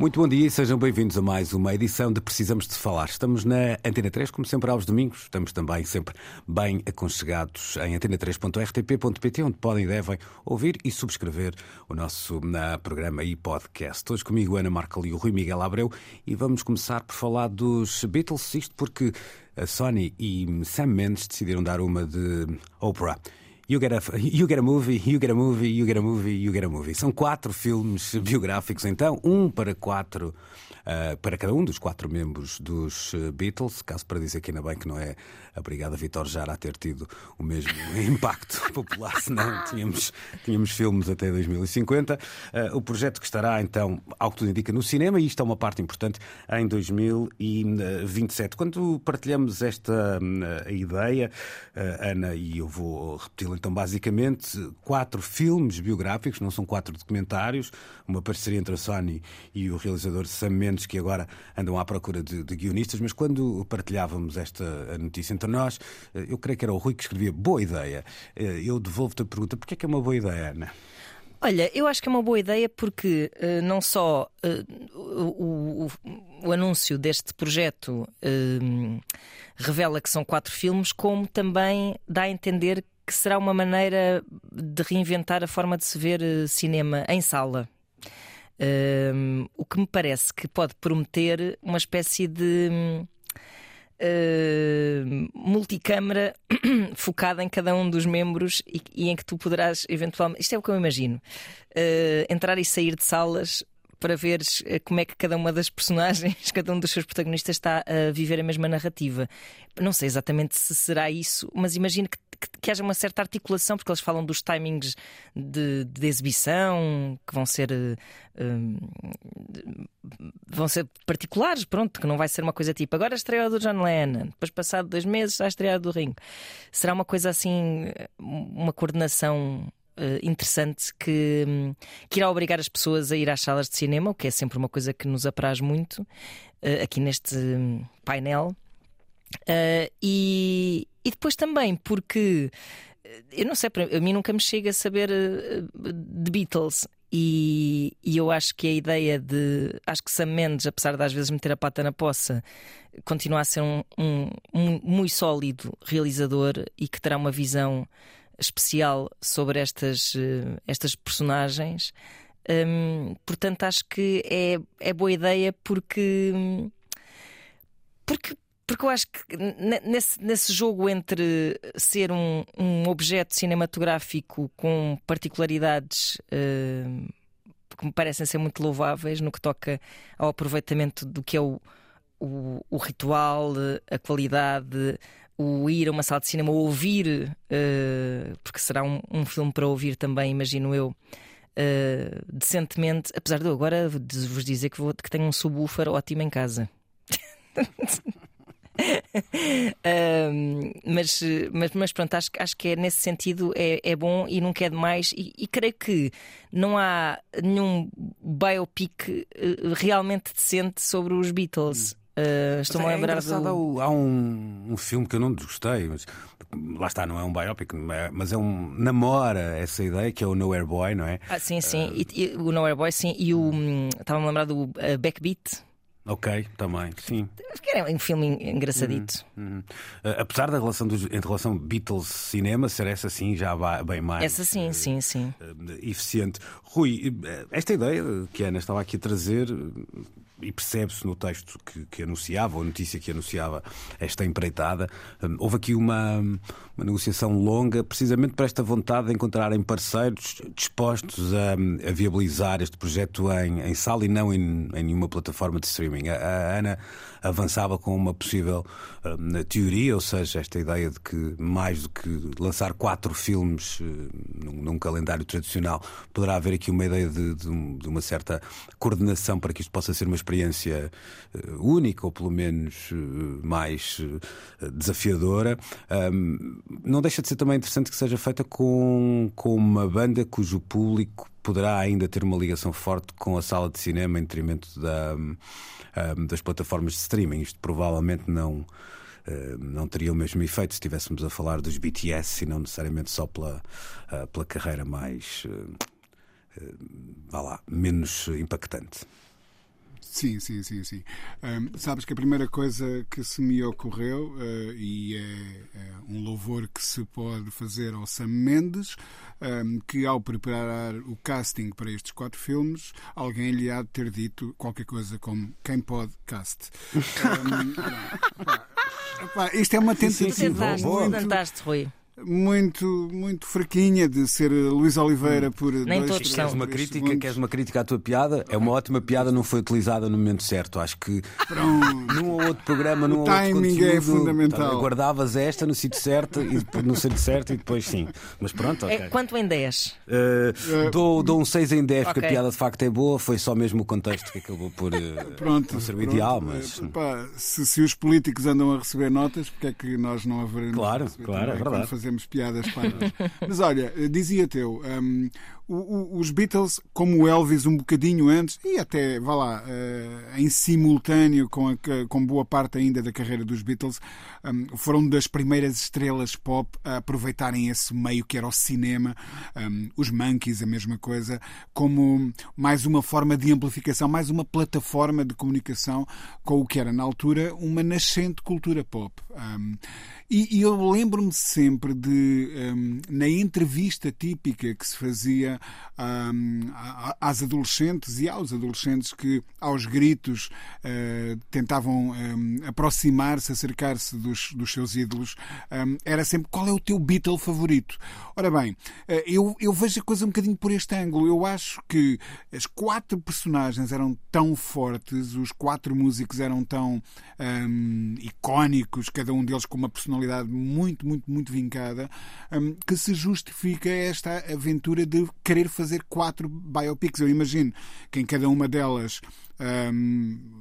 Muito bom dia e sejam bem-vindos a mais uma edição de Precisamos de Falar. Estamos na Antena 3, como sempre aos domingos. Estamos também sempre bem aconchegados em antena3.rtp.pt, onde podem e devem ouvir e subscrever o nosso na, programa e podcast. Hoje comigo Ana Marca e o Rui Miguel Abreu e vamos começar por falar dos Beatles, isto porque a Sony e Sam Mendes decidiram dar uma de Oprah. You get, a, you get a movie, you get a movie, you get a movie, you get a movie. São quatro filmes biográficos, então, um para quatro, uh, para cada um dos quatro membros dos Beatles. Caso para dizer que ainda bem que não é a Brigada Vitor Jara a ter tido o mesmo impacto popular, senão tínhamos, tínhamos filmes até 2050. Uh, o projeto que estará, então, ao que tudo indica, no cinema, e isto é uma parte importante, em 2027. Quando partilhamos esta uh, ideia, Ana, e eu vou repeti-la então, basicamente, quatro filmes biográficos, não são quatro documentários, uma parceria entre a Sony e o realizador Sam Mendes, que agora andam à procura de, de guionistas, mas quando partilhávamos esta notícia entre nós, eu creio que era o Rui que escrevia boa ideia. Eu devolvo-te a pergunta: porquê é que é uma boa ideia, Ana? Olha, eu acho que é uma boa ideia porque uh, não só uh, o, o, o, anúncio deste projeto uh, revela que são quatro filmes, como também dá a entender que será uma maneira de reinventar a forma de se ver cinema em sala. o que me parece que pode prometer uma espécie de uh, multicâmara focada em cada um dos membros e, e, em que tu poderás eventualmente. Isto é o que eu imagino. Uh, entrar e sair de salas para veres eh, como é que cada uma das personagens, cada um dos seus protagonistas está a viver a mesma narrativa. Não sei exatamente se será isso, mas imagino que, que, que haja uma certa articulação, porque eles falam dos timings de, de exibição que vão ser. Uh, vão ser particulares, pronto, que não vai ser uma coisa tipo agora estreia do John Lennon, depois passado dois meses a estreia do Ringo. Será uma coisa assim, uma coordenação interessante que, um, que irá obrigar as pessoas a ir às salas de cinema, o que é sempre uma coisa que nos apraz muito aqui neste um, painel. E, e depois também porque eu não sei, a mim nunca me chega a saber de Beatles. E, e, eu acho que a ideia de. Acho que Sam Mendes, apesar de às vezes meter a pata na poça, continua a ser um, um, um muito sólido realizador e que terá uma visão especial sobre estas, eh, estas personagens. Um, portanto, acho que é, é boa ideia porque. Porque, porque eu acho que nesse, nesse jogo entre ser um, um objeto cinematográfico com particularidades uh, que me parecem ser muito louváveis no que toca ao aproveitamento do que é o, o, o ritual, a qualidade, o ir a uma sala de cinema ouvir, uh, porque será um, um, filme para ouvir também, imagino eu. Uh, decentemente, apesar de eu agora vos dizer que, vou, que tenho um subwoofer ótimo em casa. uh, mas, mas, mas pronto, acho, acho que é nesse sentido é, é bom e nunca é demais. E, e creio que não há nenhum biopic realmente decente sobre os Beatles. Uh, Estou-me é a lembrar do... Há, há um, um, filme que eu não desgostei, mas lá está, não é um biopic, é, mas é um. namora essa ideia que é o Nowhere Boy, não é? Ah, sim, sim. Uh... E, e, o Nowhere Boy, sim. E o. Hum, estava-me a lembrar do uh, Backbeat. Ok, também, sim. Acho que era um filme engraçadito. Uhum, uhum. Uh, apesar da relação dos, entre relação Beatles-cinema ser essa sim já bem mais. Essa sim, uh, sim, sim. Uh, eficiente. Rui, esta ideia que a Ana estava aqui a trazer e percebe-se no texto que, que, anunciava, ou notícia que anunciava esta empreitada, um, houve aqui uma, uma, negociação longa, precisamente para esta vontade de encontrarem parceiros dispostos a, a viabilizar este projeto em, em sala e não em, em nenhuma plataforma de streaming. A, a Ana avançava com uma possível um, teoria, ou seja, esta ideia de que mais do que lançar quatro filmes uh, num, num, calendário tradicional, poderá haver aqui uma ideia de, de, de, uma certa coordenação para que isto possa ser uma experiência uh, única ou pelo menos uh, mais desafiadora. Um, não deixa de ser também interessante que seja feita com, com uma banda cujo público poderá ainda ter uma ligação forte com a sala de cinema em detrimento da, das plataformas de streaming. Isto provavelmente não. Não teria o mesmo efeito se estivéssemos a falar dos BTS e não necessariamente só pela, uh, pela carreira mais, vá lá, menos impactante. Sim, sim, sim, sim. Um, sabes que a primeira coisa que se me ocorreu, uh, e é, é, um louvor que se pode fazer ao Sam Mendes, um, que ao preparar o casting para estes quatro filmes, alguém lhe há de ter dito qualquer coisa como quem pode cast. um, pá, pá, isto é uma tentativa. Tentaste, tentaste, Rui muito, muito fraquinha de ser Luís Oliveira hum. por Nem dois, todos queres uma crítica, queres uma crítica à tua piada? É uma ótima piada, não foi utilizada no momento certo. Acho que Pronto. num ou outro programa, num o ou outro timing é fundamental. Tá, guardavas esta no sítio certo e no sítio certo e depois sim. Mas pronto, okay. é, Quanto em 10? Uh, dou, dou um 6 em 10 okay. porque a piada de facto é boa, foi só mesmo o contexto que acabou por uh, pronto, não ser o ideal. Mas... Pá, se, se, os políticos andam a receber notas, porque é que nós não haveremos claro, claro, é verdade. Fazemos piadas para Mas olha, dizia-te eu, um, os Beatles, como o Elvis, um bocadinho antes, e até, vá lá, uh, em simultâneo com, a, com boa parte ainda da carreira dos Beatles, um, foram das primeiras estrelas pop a aproveitarem esse meio que era o cinema, um, os Monkeys, a mesma coisa, como mais uma forma de amplificação, mais uma plataforma de comunicação com o que era, na altura, uma nascente cultura pop. Um, e, e, eu lembro-me sempre de, na entrevista típica que se fazia um, às adolescentes e aos adolescentes que, aos gritos, uh, tentavam um, aproximar-se, acercar-se dos, dos seus ídolos, um, era sempre qual é o teu Beatle favorito? Ora bem, uh, eu, eu vejo a coisa um bocadinho por este ângulo. Eu acho que as quatro personagens eram tão fortes, os quatro músicos eram tão icónicos, cada um deles com uma personalidade muito, muito, muito vincada, que se justifica esta aventura de querer fazer quatro biopics. Eu imagino que em cada uma delas. Um,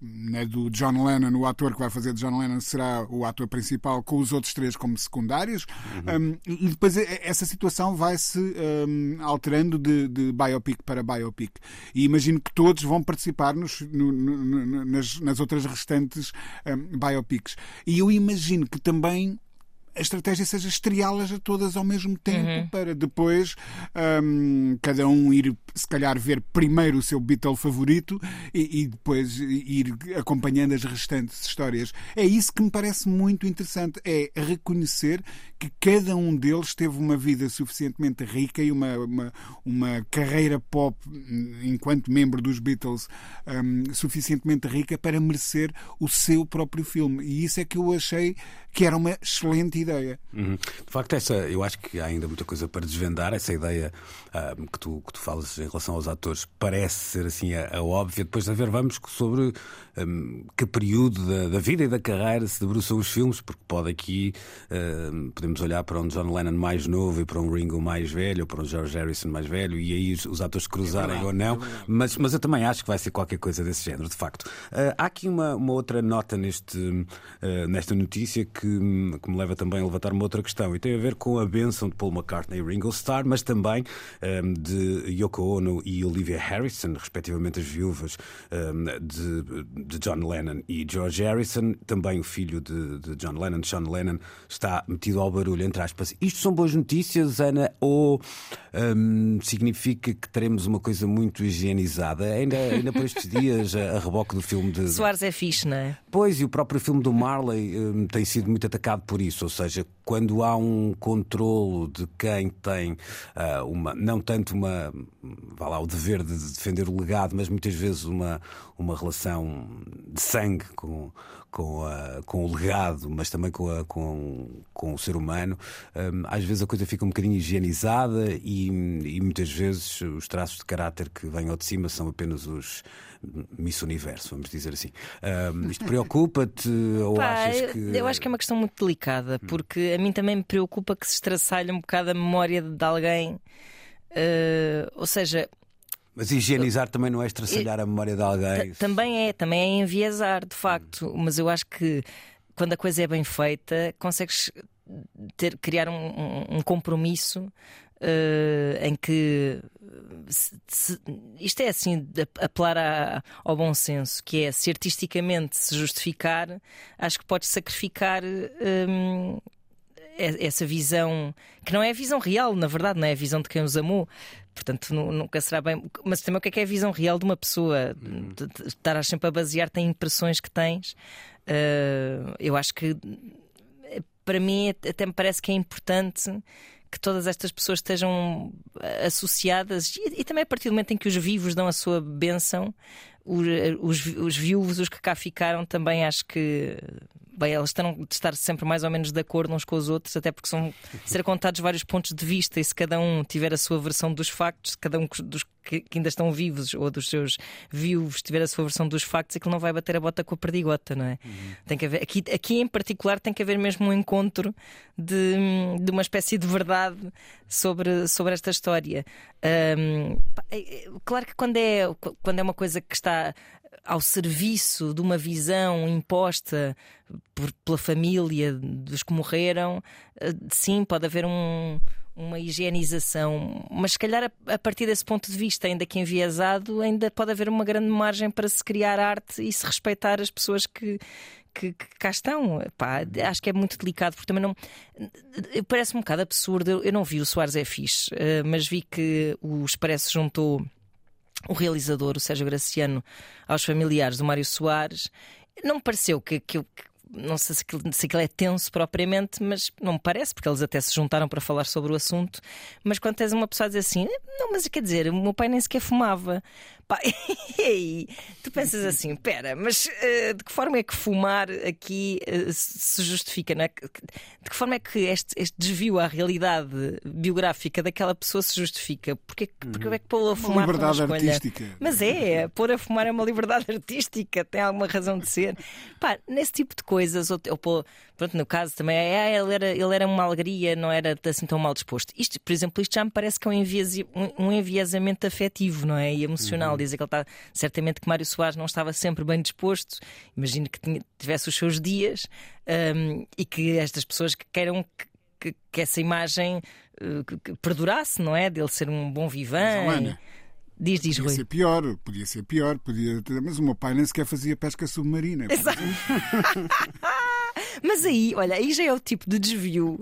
né, do John Lennon, o ator que vai fazer de John Lennon será o ator principal, com os outros três como secundários, uhum. um, e depois essa situação vai-se um, alterando de, de, biopic para biopic. E imagino que todos vão participar nos, no, no, nas, nas, outras restantes um, biopics. E eu imagino que também a estratégia seja estreá-las a todas ao mesmo tempo uhum. para depois um, cada um ir, se calhar, ver primeiro o seu Beatle favorito e, e, depois ir acompanhando as restantes histórias. É isso que me parece muito interessante, é reconhecer que cada um deles teve uma vida suficientemente rica e uma, uma, uma carreira pop enquanto membro dos Beatles um, suficientemente rica para merecer o seu próprio filme. E isso é que eu achei que era uma excelente ideia. Uhum. De facto, essa, eu acho que há ainda muita coisa para desvendar. Essa ideia uh, que, tu, que tu falas em relação aos atores parece ser assim a, a óbvia. Depois de ver, vamos sobre um, que período da, da, vida e da carreira se debruçam os filmes, porque pode aqui uh, podemos olhar para um John Lennon mais novo e para um Ringo mais velho, ou para um George Harrison mais velho, e aí os, os atores cruzarem é ou não. É mas, mas eu também acho que vai ser qualquer coisa desse género, de facto. Uh, há aqui uma, uma outra nota neste, uh, nesta notícia que que, me leva também a levantar uma outra questão e tem a ver com a benção de Paul McCartney e Ringo Starr, mas também um, ehm, de Yoko Ono e Olivia Harrison, respectivamente as viúvas um, de, de, John Lennon e George Harrison. Também o filho de, de, John Lennon, Sean Lennon, está metido ao barulho, entre aspas. Isto são boas notícias, Ana, ou um, ehm, significa que teremos uma coisa muito higienizada? Ainda, ainda por estes dias, a, a reboque do filme de. Soares é fixe, não é? Pois, e o próprio filme do Marley tem sido muito atacado por isso, ou seja, quando há um controlo de quem tem uh, uma, não tanto uma, vá lá, o dever de defender o legado, mas muitas vezes uma, uma relação de sangue com, com, a, com o legado, mas também com, a, com, com o ser humano, um, às vezes a coisa fica um bocadinho higienizada e, e muitas vezes os traços de caráter que vêm ao de cima são apenas os Miss Universo, vamos dizer assim. Um, isto preocupa-te ou Pá, achas que. Eu acho que é uma questão muito delicada, porque a mim também me preocupa que se estraçalhe um bocado a memória de alguém. Uh, ou seja, Mas higienizar também não é estraçalhar a memória de alguém. Ta- Também é, também é enviesar, de facto, mas eu acho que quando a coisa é bem feita, consegues ter, criar um, um- um compromisso eh, em que se- se- isto é assim, apelar à- ao bom senso, que é se artisticamente se justificar, acho que podes sacrificar. hum, e- essa visão que não é a visão real, na verdade, não é a visão de quem os amou. Portanto, nu- nunca será bem. Mas também o que é que é a visão real de uma pessoa? De- Estarás sempre a basear-te em impressões que tens. Uh, eu acho que eh, para mim até me parece que é importante que todas estas pessoas estejam eh, associadas e, e também a partir do momento em que os vivos dão a sua bênção, os, os, os viúvos, os que cá ficaram, também acho que bem, eles terão de estar sempre mais ou menos de acordo uns com os outros, até porque são ser contados vários pontos de vista e se cada um tiver a sua versão dos factos, cada um dos que, que ainda estão vivos ou dos seus viúvos tiver a sua versão dos factos, aquilo não vai bater a bota com a perdigota, não é? Tem que haver, aqui, aqui em particular tem que haver mesmo um encontro de, de uma espécie de verdade sobre, sobre esta história. Pá, é- é- claro que quando é, quando é uma coisa que está ao serviço de uma visão imposta por- pela família dos que morreram, eh, sim, pode haver um- uma higienização, mas se calhar a, a partir desse ponto de vista, ainda que enviesado, ainda pode haver uma grande margem para se criar arte e se respeitar as pessoas que. Que, que cá estão, Pá, acho que é muito delicado, porque também não. Parece-me um bocado absurdo. Eu, não vi o Soares é fixe, eh, mas vi que o Expresso juntou o realizador, o Sérgio Graciano, aos familiares do Mário Soares. Não me pareceu que, que- não sei se aquilo, se aquilo é tenso propriamente, mas não me parece, porque eles até se juntaram para falar sobre o assunto. Mas quando tens uma pessoa a dizer assim, não, mas quer dizer, o meu pai nem sequer fumava. Pá, e aí tu pensas assim, pera, mas eh, de que forma é que fumar aqui eh, se justifica? É? De que forma é que este, este desvio à realidade biográfica daquela pessoa se justifica? Porque, porque é que pô-lo a fumar uma liberdade escolha? artística. Mas é, pôr a fumar é uma liberdade artística, tem alguma razão de ser. Pá, nesse tipo de coisas, ou, ou pô, pronto, no caso também, é, ele, era, ele era uma alegria, não era assim tão mal disposto. Isto, por exemplo, isto já me parece que é um, enviesi- um, um enviesamento afetivo, não é? E emocional. Dizer que ele está, certamente que Mário Soares não estava sempre bem disposto, imagino que tinha- tivesse os seus dias hum, e que estas pessoas que queiram que, que- que essa imagem que perdurasse, não é? Dele ser um bom. Ana, Diz, diz, Podia Rui. ser pior, podia ser pior, podia ter- mas o meu pai nem sequer fazia pesca submarina. Exato. Mas aí, olha, aí já é o tipo de desvio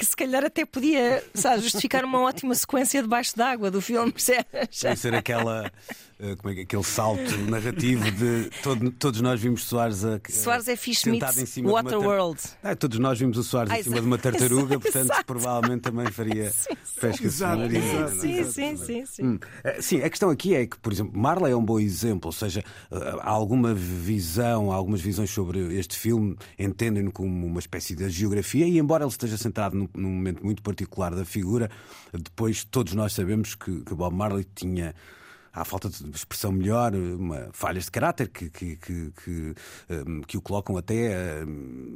que se calhar até podia sabe, justificar uma ótima sequência debaixo d'água do filme, percebes? Deve ser aquela, eh, como é que- aquele salto narrativo de todo- todos nós vimos Soares a, Soares é Fish sentado meets em cima de uma tar- Waterworld. Ah, todos nós vimos o Soares Ah, em cima exato. de uma tartaruga, portanto Exato. provavelmente também faria pesca Exato, submarina. exato. não é? Sim, sim, sim, sim. Hum. Eh, Sim, a questão aqui é que, por exemplo, Marley é um bom exemplo, ou seja, eh, há alguma visão, há algumas visões sobre este filme entendem-no como uma espécie de geografia e embora ele esteja centrado num, num momento muito particular da figura, depois todos nós sabemos que, que Bob Marley tinha à falta de expressão melhor, uma, falhas de caráter que, que, que, que, hum, que o colocam até hum,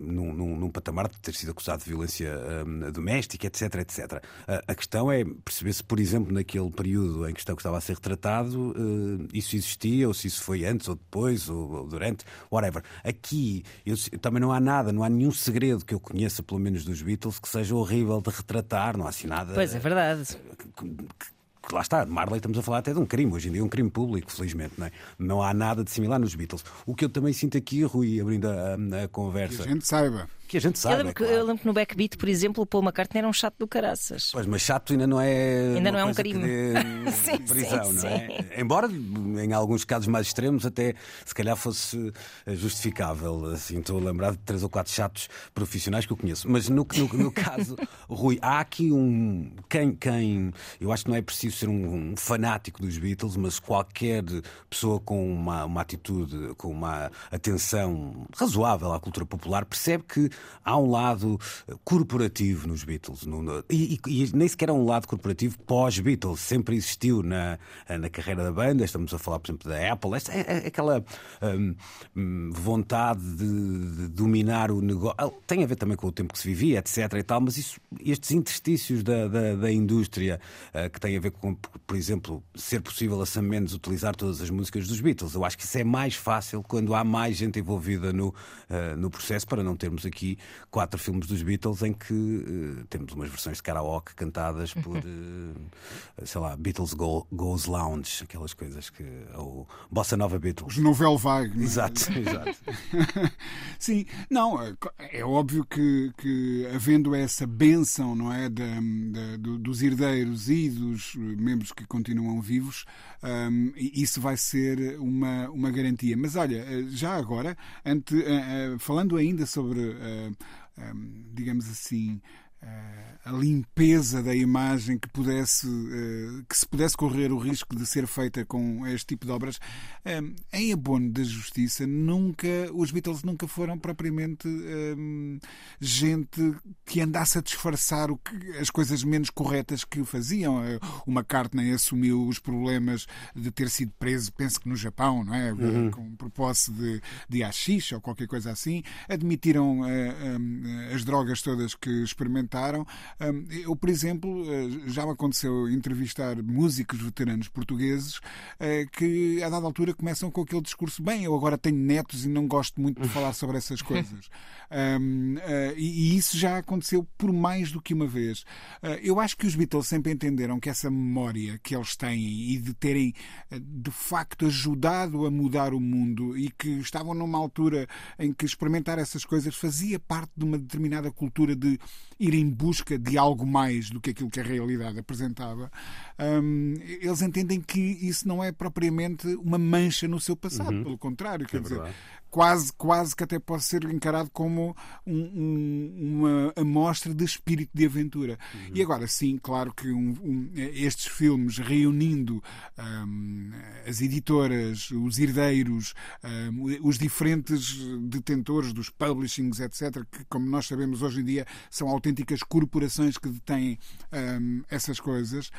num, num- patamar de ter sido acusado de violência hum, doméstica, etc, etc. A, a questão é perceber se, por exemplo, naquele período em questão que estava a ser retratado, hum, isso existia, ou se isso foi antes ou depois, ou, ou durante, whatever. Aqui eu, também não há nada, não há nenhum segredo que eu conheça, pelo menos dos Beatles, que seja horrível de retratar, não há assim nada Pois é verdade. que lá está, Marley estamos a falar até de um crime, hoje em dia é um crime público, felizmente, não é? Não há nada de similar nos Beatles. O que eu também sinto aqui, Rui, abrindo a, a- a Que conversa, a gente saiba. Que a gente Eu sabe. lembro, é que, claro. eu lembro que no Backbeat, por exemplo, o Paul McCartney era um chato do caraças. Pois, mas chato ainda não é. Ainda não é um crime. Sim, prisão, sim, não é? Embora, em alguns casos mais extremos, até se calhar fosse eh, justificável. Assim, estou a lembrar de três ou quatro chatos profissionais que eu conheço. Mas no, no, no caso, Rui, há aqui um. Quem, quem. Eu acho que não é preciso ser um, um fanático dos Beatles, mas qualquer pessoa com uma, uma atitude, com uma atenção razoável à cultura popular, percebe que há um lado corporativo nos Beatles. No- e, e- nem sequer há um lado corporativo pós-Beatles. Sempre existiu na, na carreira da banda. Estamos a falar, por exemplo, da Apple. Esta é, é aquela hum, hum, vontade de, de dominar o negócio. Ah, Tem a ver também com o tempo que se vivia, etc. E tal, mas isso, estes interstícios da, da, da indústria ah, que têm a ver com, por exemplo, ser possível a Sam Mendes utilizar todas as músicas dos Beatles. Eu acho que isso é mais fácil quando há mais gente envolvida no, ah, no processo para não termos aqui quatro filmes dos Beatles em que eh, temos umas versões de karaoke cantadas por, eh, sei lá, Beatles Go- Goes Lounge, aquelas coisas que. ou Bossa Nova Beatles. Os novel vague. é? Exato, exato. Sim, não, é- é óbvio que, que havendo essa benção, não é, da- da- do- dos herdeiros e dos membros que continuam vivos, hum, isso vai ser uma, uma garantia. Mas olha, eh, já agora, ante, eh, eh, falando ainda sobre, eh, digamos assim, eh, a limpeza da imagem que pudesse eh, que se pudesse correr o risco de ser feita com este tipo de obras eh, em abono da justiça nunca os Beatles nunca foram propriamente eh, gente que andasse a disfarçar o que, as coisas menos corretas que faziam. Eh, o McCartney assumiu os problemas de ter sido preso penso que no Japão não é? Com propósito de, de haxixe ou qualquer coisa assim. Admitiram eh, eh, as drogas todas que experimentaram Hum, Eu, por exemplo, eh, já me aconteceu entrevistar músicos veteranos portugueses eh, que, a dada altura, começam com aquele discurso: bem, eu agora tenho netos e não gosto muito de falar sobre essas coisas. Hum, eh, e isso já aconteceu por mais do que uma vez. Eu acho que os Beatles sempre entenderam que essa memória que eles têm e de terem, de facto, ajudado a mudar o mundo e que estavam numa altura em que experimentar essas coisas fazia parte de uma determinada cultura de ir em busca de algo mais do que aquilo que a realidade apresentava, hum, eles entendem que isso não é propriamente uma mancha no seu passado, pelo contrário, quer dizer, verdade. quase, quase que até pode ser encarado como um- um- uma amostra de espírito de aventura. E agora, sim, claro que um- um- estes filmes reunindo hum, as editoras, os herdeiros, os diferentes detentores dos publishings, etc., que, como nós sabemos hoje em dia, são autênticas corporações que detêm essas coisas,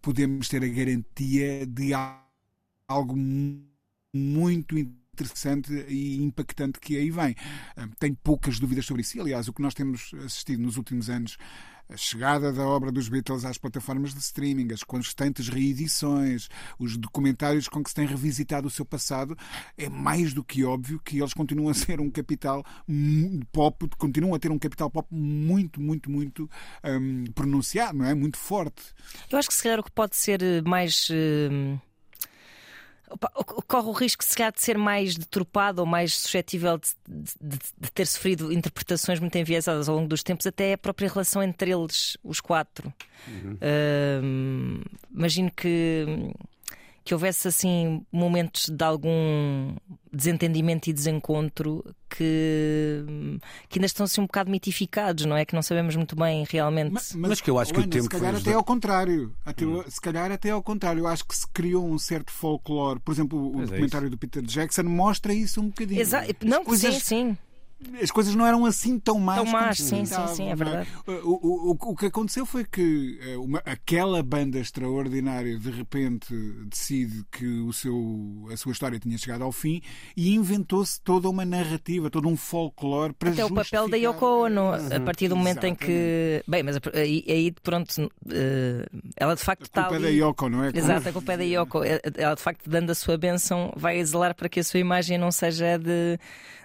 podemos ter a garantia de al- algo mu- muito interessante e impactante que aí vem. Hum, Tenho poucas dúvidas sobre isso. Aliás, o que nós temos assistido nos últimos anos, a chegada da obra dos Beatles às plataformas de streaming, as constantes reedições, os documentários com que se tem revisitado o seu passado, é mais do que óbvio que eles continuam a ser um capital pop, continuam a ter um capital pop muito, muito, muito hum, pronunciado, não é? Muito forte. Eu acho que se calhar o que pode ser eh, mais. que corre o risco, se calhar, de ser mais deturpado ou mais suscetível de, de- de ter sofrido interpretações muito enviesadas ao longo dos tempos, até a própria relação entre eles, os quatro. Hum, imagino que, que houvesse assim momentos de algum desentendimento e desencontro que, que ainda estão assim um bocado mitificados, não é? Que não sabemos muito bem realmente. Mas que eu acho que o Ana, tempo se calhar foi até ao contrário. Até, Se calhar até ao contrário. Eu acho que se criou um certo folclore. Por exemplo, o Pois é documentário do Peter Jackson mostra isso um bocadinho. Exa- não, coisas, sim, sim. As coisas não eram assim tão más. Tão más, sim, sim, sim, é verdade. O, o, o, o que aconteceu foi que eh, uma- aquela banda extraordinária de repente decide que o seu, a sua história tinha chegado ao fim e inventou-se toda uma narrativa, todo um folclore para Até o papel da Yoko Ono, a partir do momento em Exatamente. que. Bem, mas aí, aí pronto, eh, ela de facto A está culpa é ali. da Yoko, não é? Exato, a culpa é da Yoko. Ela de facto, dando a sua benção, vai exilar para que a sua imagem não seja a de,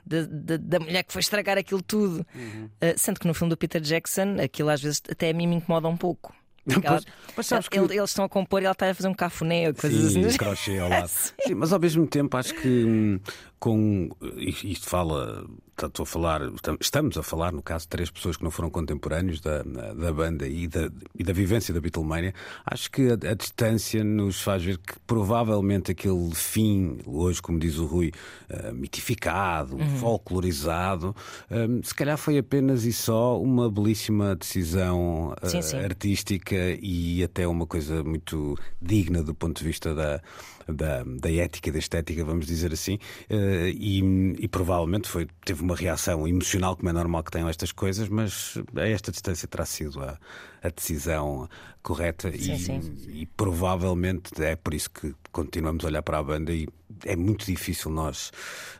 de- de- da mulher que foi estragar aquilo tudo. Uhum. Eh, sendo que no filme do Peter Jackson, aquilo às vezes até a mim me incomoda um pouco. Ela- mas que- ele- Eles estão a compor e ela está a fazer um cafuné coisas Sim, assim. crochê ao lado. Sim, mas ao mesmo tempo acho que hum, com isto fala estou a falar, estamos a falar, no caso, de três pessoas que não foram contemporâneos da, da banda e da, e da vivência da Beatlemania. Acho que a, a, distância nos faz ver que provavelmente aquele fim, hoje, como diz o Rui, uh, mitificado, uhum. folclorizado, um, se calhar foi apenas e só uma belíssima decisão uh, sim, sim. artística e até uma coisa muito digna do ponto de vista da da, da ética da estética, vamos dizer assim, eh, e, e, provavelmente foi, teve uma reação emocional, como é normal que tenham estas coisas, mas a esta distância terá sido a, a decisão correta sim, e, sim. e, provavelmente é por isso que continuamos a olhar para a banda e é muito difícil nós,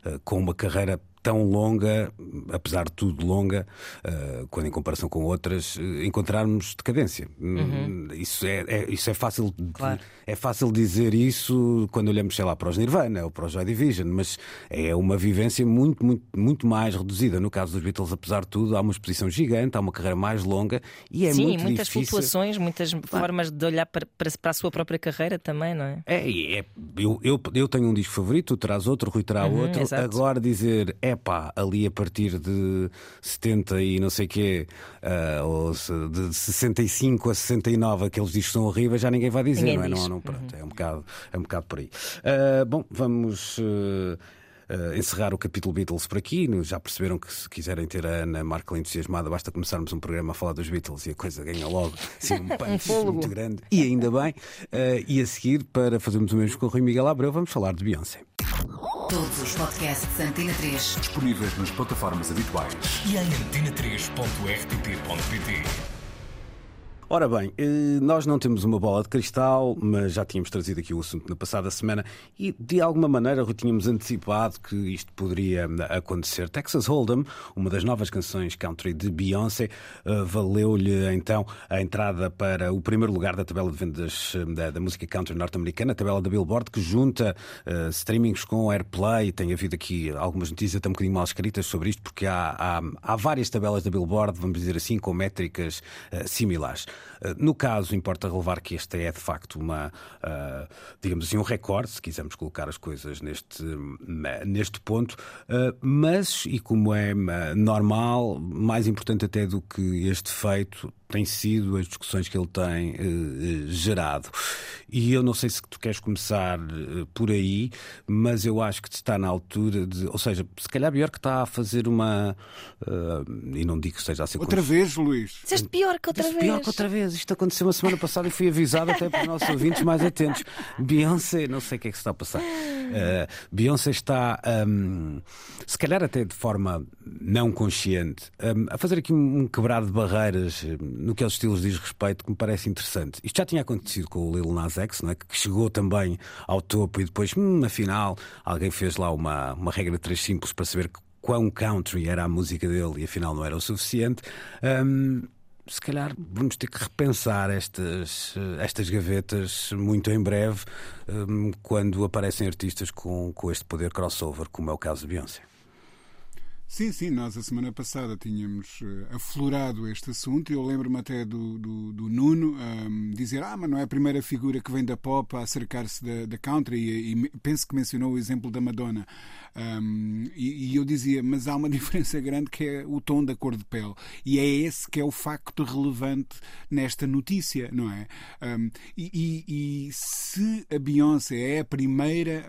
eh, com uma carreira tão longa, apesar de tudo longa, uh, quando em comparação com outras, uh, encontrarmos decadência. Uhum. Isso, é, é, isso é fácil. Claro. É fácil dizer isso quando olhamos, sei lá, para os Nirvana ou para os Joy Division, mas é uma vivência muito, muito, muito mais reduzida. No caso dos Beatles, apesar de tudo, há uma exposição gigante, há uma carreira mais longa e é Sim, muito muitas difícil... flutuações, muitas formas de olhar para, para, para, a sua própria carreira também, não é? É, é eu, eu, eu tenho um disco favorito, tu terás outro, Rui terá uhum, outro. Exato. Agora dizer, é pá, ali a partir de 70 e não sei quê, uh, ou de 65 a 69, aqueles discos são horríveis, já ninguém vai dizer, ninguém não é? Diz. Não, não, pronto, uhum. é, um bocado, é um bocado por aí. Uh, bom, vamos. Uh, Uh, encerrar o capítulo Beatles por aqui. Já perceberam que se quiserem ter a Ana Markle entusiasmada, basta começarmos um programa a falar dos Beatles e a coisa ganha logo assim, um punch muito grande. E ainda bem. Uh, e a seguir, para fazermos o mesmo com o Rui Miguel Abreu, vamos falar de Beyoncé. Todos os podcasts Antena 3 disponíveis nas plataformas habituais e em antena3.rtp.pt. Ora bem, eh, nós não temos uma bola de cristal, mas já tínhamos trazido aqui o assunto na passada semana e de alguma maneira tínhamos antecipado que isto poderia acontecer. Texas Hold'em, uma das novas canções country de Beyoncé, eh, valeu-lhe então a entrada para o primeiro lugar da tabela de vendas eh, da, da música country norte-americana, a tabela da Billboard, que junta uh, streamings com airplay. Tem havido aqui algumas notícias até um bocadinho mal escritas sobre isto, porque há, há, há várias tabelas da Billboard, vamos dizer assim, com métricas uh, similares. Eh, no caso, importa relevar que este é de facto uma, uh, digamos assim, um recorde, se quisermos colocar as coisas neste, neste ponto, uh, mas, e como é normal, mais importante até do que este feito, tem sido as discussões que ele tem uh, gerado. E eu não sei se tu queres começar uh, por aí, mas eu acho que está na altura de. Ou seja, se calhar Björk está a fazer uma. Uh, e não digo que esteja a ser. Outra vez, Luís. Dizeste pior que outra Dizeste vez. Pior que outra vez. Isto aconteceu uma semana passada e fui avisado até para os nossos ouvintes mais atentos. Beyoncé, não sei o que é que se está a passar. Uh, Beyoncé está, um, se calhar até de forma não consciente, um, a fazer aqui um, um quebrado de barreiras no que aos estilos diz respeito, que me parece interessante. Isto já tinha acontecido com o Lil Nas X, não é? que chegou também ao topo e depois, hum, afinal, alguém fez lá uma, uma regra de três simples para saber quão country era a música dele e afinal não era o suficiente. Um, se calhar vamos ter que repensar estas, estas gavetas muito em breve, um, quando aparecem artistas com, com este poder crossover, como é o caso de Beyoncé. Sim, sim, nós a semana passada tínhamos uh, aflorado este assunto eu lembro-me até do, do, do Nuno um, dizer: Ah, mas não é a primeira figura que vem da pop a acercar-se da, da country, e, e, penso que mencionou o exemplo da Madonna. Um, e, e, eu dizia: Mas há uma diferença grande que é o tom da cor de pele, e é esse que é o facto relevante nesta notícia, não é? Um, e, e, se a Beyoncé é a primeira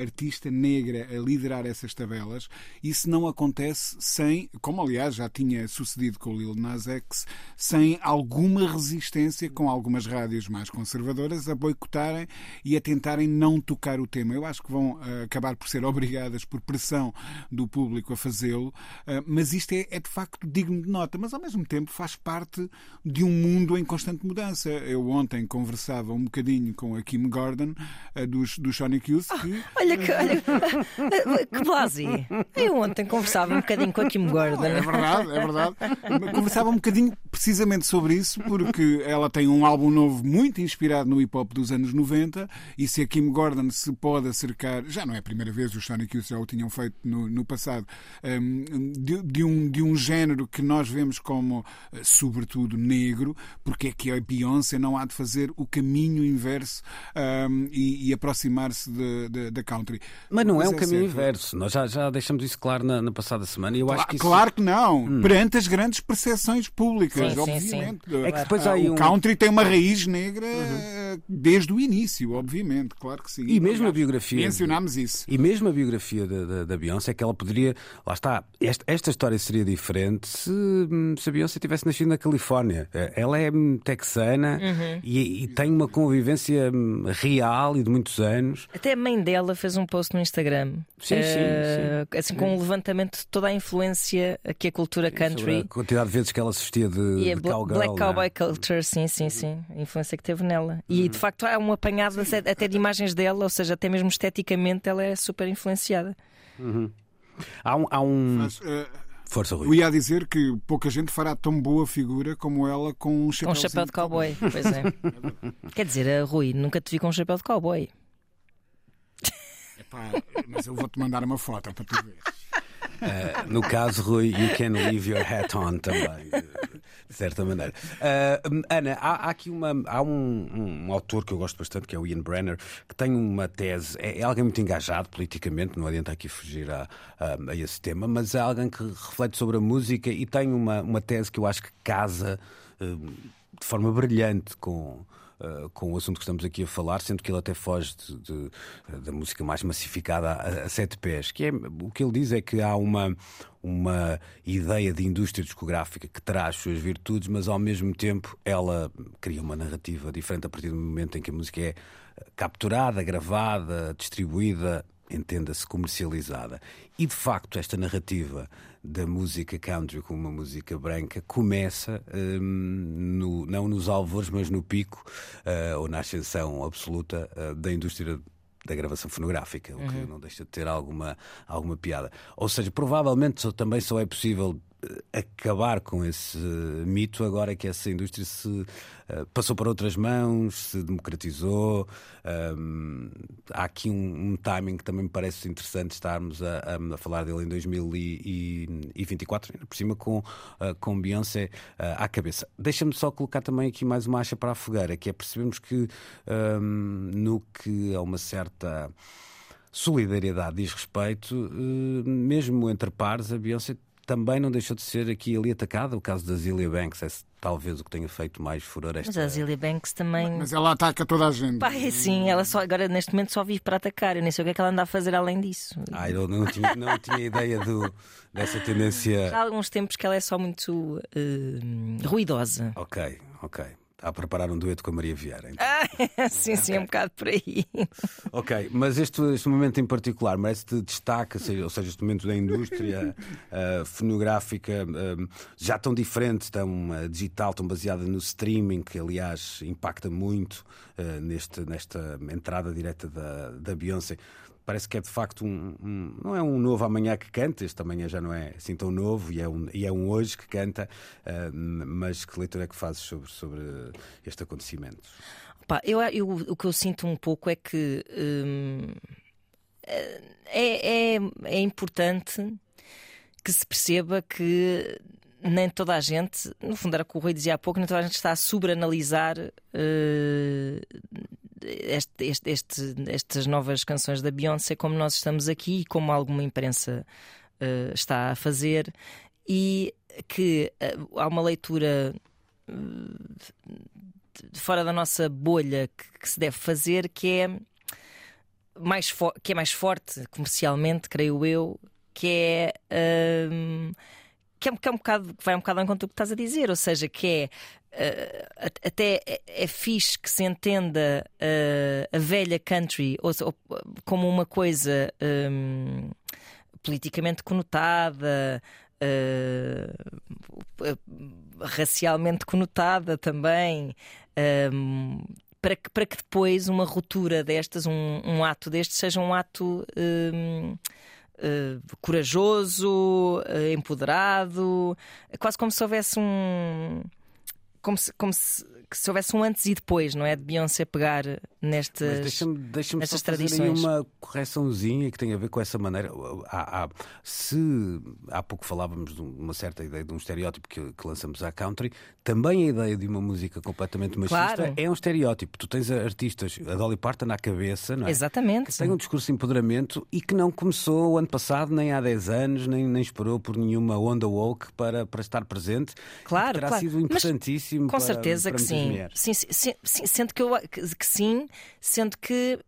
artista negra a liderar essas tabelas, isso não acontece sem, como aliás já tinha sucedido com o Lil Nas X, sem alguma resistência com algumas rádios mais conservadoras a boicotarem e a tentarem não tocar o tema. Eu acho que vão uh, acabar por ser obrigadas por pressão do público a fazê-lo, uh, mas isto é, é, de facto digno de nota, mas ao mesmo tempo faz parte de um mundo em constante mudança. Eu ontem conversava um bocadinho com a Kim Gordon uh, dos, dos Sonic Youth. Que... Ah, olha que, olha, que blase. Eu ontem ontem conversava um bocadinho com a Kim Gordon. É verdade, é verdade. Conversava um bocadinho precisamente sobre isso, porque ela tem um álbum novo muito inspirado no hip hop dos anos 90 e se a Kim Gordon se pode acercar, já não é a primeira vez, os Sonic Youth já o tinham feito no, no passado, um, de, de, um, de um género que nós vemos como, eh, sobretudo, negro, porque é que a Beyoncé não há de fazer o caminho inverso um, e, e aproximar-se da country. Mas não é Mas é um é caminho certo. inverso, nós já, já deixamos isso claro na, na passada semana e eu acho que isso... Claro que não, perante as grandes percepções públicas, Sim, sim, obviamente. sim. É que depois há o um- country tem uma raiz negra eh, desde o início, obviamente, claro que sim. E mesmo a biografia. Mencionámos isso. E mesmo a biografia da, da, da Beyoncé, que ela poderia. Lá está, esta, esta história seria diferente se, hum, se a Beyoncé tivesse nascido na Califórnia. Eh, Ela é hum, texana Uhum. e, e tem uma convivência hum, real e de muitos anos. Até a mãe dela fez um post no Instagram. Sim, sim, eh, Assim, com um levantamento de toda a influência que a cultura Sobre country a quantidade de vezes que ela se vestia de, e a de bla- cowgirl. Black é? Cowboy Culture, sim, sim, sim. A influência que teve nela. E de facto há um apanhado até até de imagens dela, ou seja, até mesmo esteticamente ela é super influenciada. Há um. Há um... Mas, eh, Força, eu Rui. ia dizer que pouca gente fará tão boa figura como ela com um chapéu Com um chapéu de cowboy, pois é. Quer dizer, a Rui, nunca te vi com um chapéu de cowboy. mas eu vou-te mandar uma foto para tu ver. Eh, no caso, Rui, you can leave your hat on também, de certa maneira. Eh, Ana, há, há aqui uma, há um, um autor que eu gosto bastante, que é o Ian Brenner, que tem uma tese, é, é alguém muito engajado politicamente, não adianta aqui fugir a, a, a esse tema, mas é alguém que reflete sobre a música e tem uma, uma tese que eu acho que casa eh, de forma brilhante com. Uh, com o assunto que estamos aqui a falar, sendo que ele até foge de- de- da música mais massificada a, a sete pés. Que é, o que ele diz é que há uma, uma ideia de indústria discográfica que terá as suas virtudes, mas ao mesmo tempo ela cria uma narrativa diferente a partir do momento em que a música é capturada, gravada, distribuída, entenda-se comercializada. E de facto, esta narrativa da música country como uma música branca começa hum, no- não nos alvores, mas no pico ah, ou na ascensão absoluta ah, da indústria da gravação fonográfica, o que não deixa de ter alguma, alguma piada. Ou seja, provavelmente só- também só é possível acabar com esse mito agora que essa indústria se eh, passou para outras mãos, se democratizou. Ahm, há aqui um, um timing que também me parece interessante estarmos a, a- a falar dele em 2024, ainda por cima com, ah, com Beyoncé ah, à cabeça. Deixa-me só colocar também aqui mais uma acha para a fogueira, que é percebermos que ahm, no que a uma certa solidariedade diz respeito, mesmo entre pares, a Beyoncé também não deixou de ser aqui e ali atacada. O caso da Zilia Banks é talvez o que tenha feito mais furor esta Mas a Zilia Banks também. Mas ela ataca toda a gente. Pá, é assim, ela só, agora neste momento só vive para atacar. Eu nem sei o que é que ela anda a fazer além disso. Ah, eu não tinha, não tinha ideia do, dessa tendência. Já há alguns tempos que ela é só muito eh, ruidosa. Ok, ok. Está a preparar um dueto com a Maria Vieira. então. sim, sim, é um bocado por aí. Ok, mas este, este momento em particular merece-te destaque, ou seja, este momento da indústria ah, fonográfica ah, já tão diferente, tão ah, digital, tão baseada no streaming, que aliás impacta muito ah, neste, nesta entrada direta da, da Beyoncé. Parece que é de facto um, um- Não é um novo amanhã que canta, este amanhã já não é assim tão novo e é um, e é um hoje que canta, ah, mas que leitura é que fazes sobre, sobre este acontecimento? Pá, eu, eu- o que eu sinto um pouco é que hum, é, é, é importante que se perceba que nem toda a gente, no fundo era o que o Rui dizia há pouco, nem toda a gente está a sobreanalisar eh, este- este- este- estas novas canções da Beyoncé como nós estamos aqui e como alguma imprensa eh, está a fazer e que eh, há uma leitura de fora da nossa bolha que, que se deve fazer, que é mais, que é mais forte comercialmente, creio eu, que é. hum, que é, um- que é um bocado, que vai um bocado ao encontro do que estás a dizer, ou seja, que é eh, at- até é, é fixe que se entenda eh, a velha country ou, ou, como uma coisa hum, politicamente conotada, eh, racialmente conotada também. hum, para que, para que depois uma ruptura destas, um, um ato destes, seja um ato eh, corajoso, eh, empoderado, quase como se houvesse um. Como se, como se, se houvesse um antes e depois, não é? De Beyoncé pegar nestas, deixa-me deixa só nestas aí tradições. uma correçãozinha que tem a ver com essa maneira. Há, há- se há pouco falávamos de uma certa ideia de um estereótipo que, que lançamos à country, também a ideia de uma música completamente machista Claro. é um estereótipo. Tu tens artistas, a Dolly Parton na cabeça, não é? Exatamente. Que tem um discurso de empoderamento e que não começou o ano passado, nem há 10 anos, nem, nem esperou por nenhuma onda woke para, para estar presente. Claro, terá claro. sido Mas importantíssimo Com para, certeza para que sim. mulheres. Sim, sim, sim, Sendo que, eu, que, que sim, sendo que,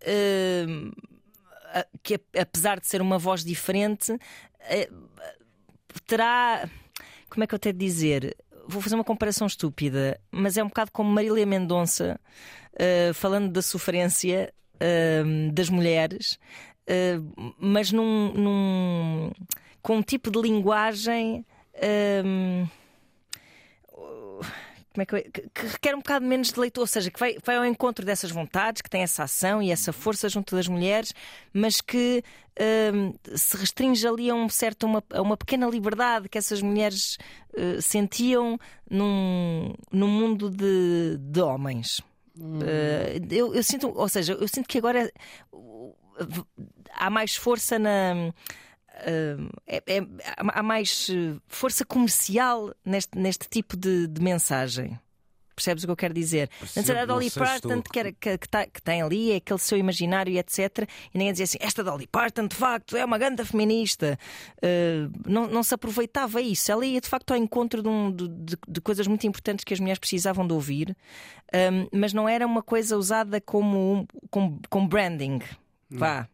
a- que apesar de ser uma voz diferente, eh, terá. Como é que eu tenho de dizer? Vou fazer uma comparação estúpida, mas é um bocado como Marília Mendonça eh, falando da sofrência hum, das mulheres, eh, mas num, num- com um tipo de linguagem. hum, como é que, que- que requer um bocado menos de leitor, ou seja, que vai, vai ao encontro dessas vontades, que tem essa ação e essa força junto das mulheres, mas que hum, se restringe ali a um certo, uma, a uma pequena liberdade que essas mulheres eh, sentiam num, num mundo de, de homens. Eh, eu, eu sinto, ou seja, eu sinto que agora uh, há mais força na. É- é- há mais uh, força comercial neste, neste tipo de, de mensagem. Percebes o que eu quero dizer? Antes era a Dolly Parton que, era- que- que tá- que tem ali, é aquele seu imaginário etc. E ninguém dizia assim: esta Dolly Parton de facto é uma ganda feminista. Uh, não, não se aproveitava isso. Ela ia de facto ao encontro de, um- de- de- coisas muito importantes que as mulheres precisavam de ouvir, um, mas não era uma coisa usada como, como, como branding. Vá.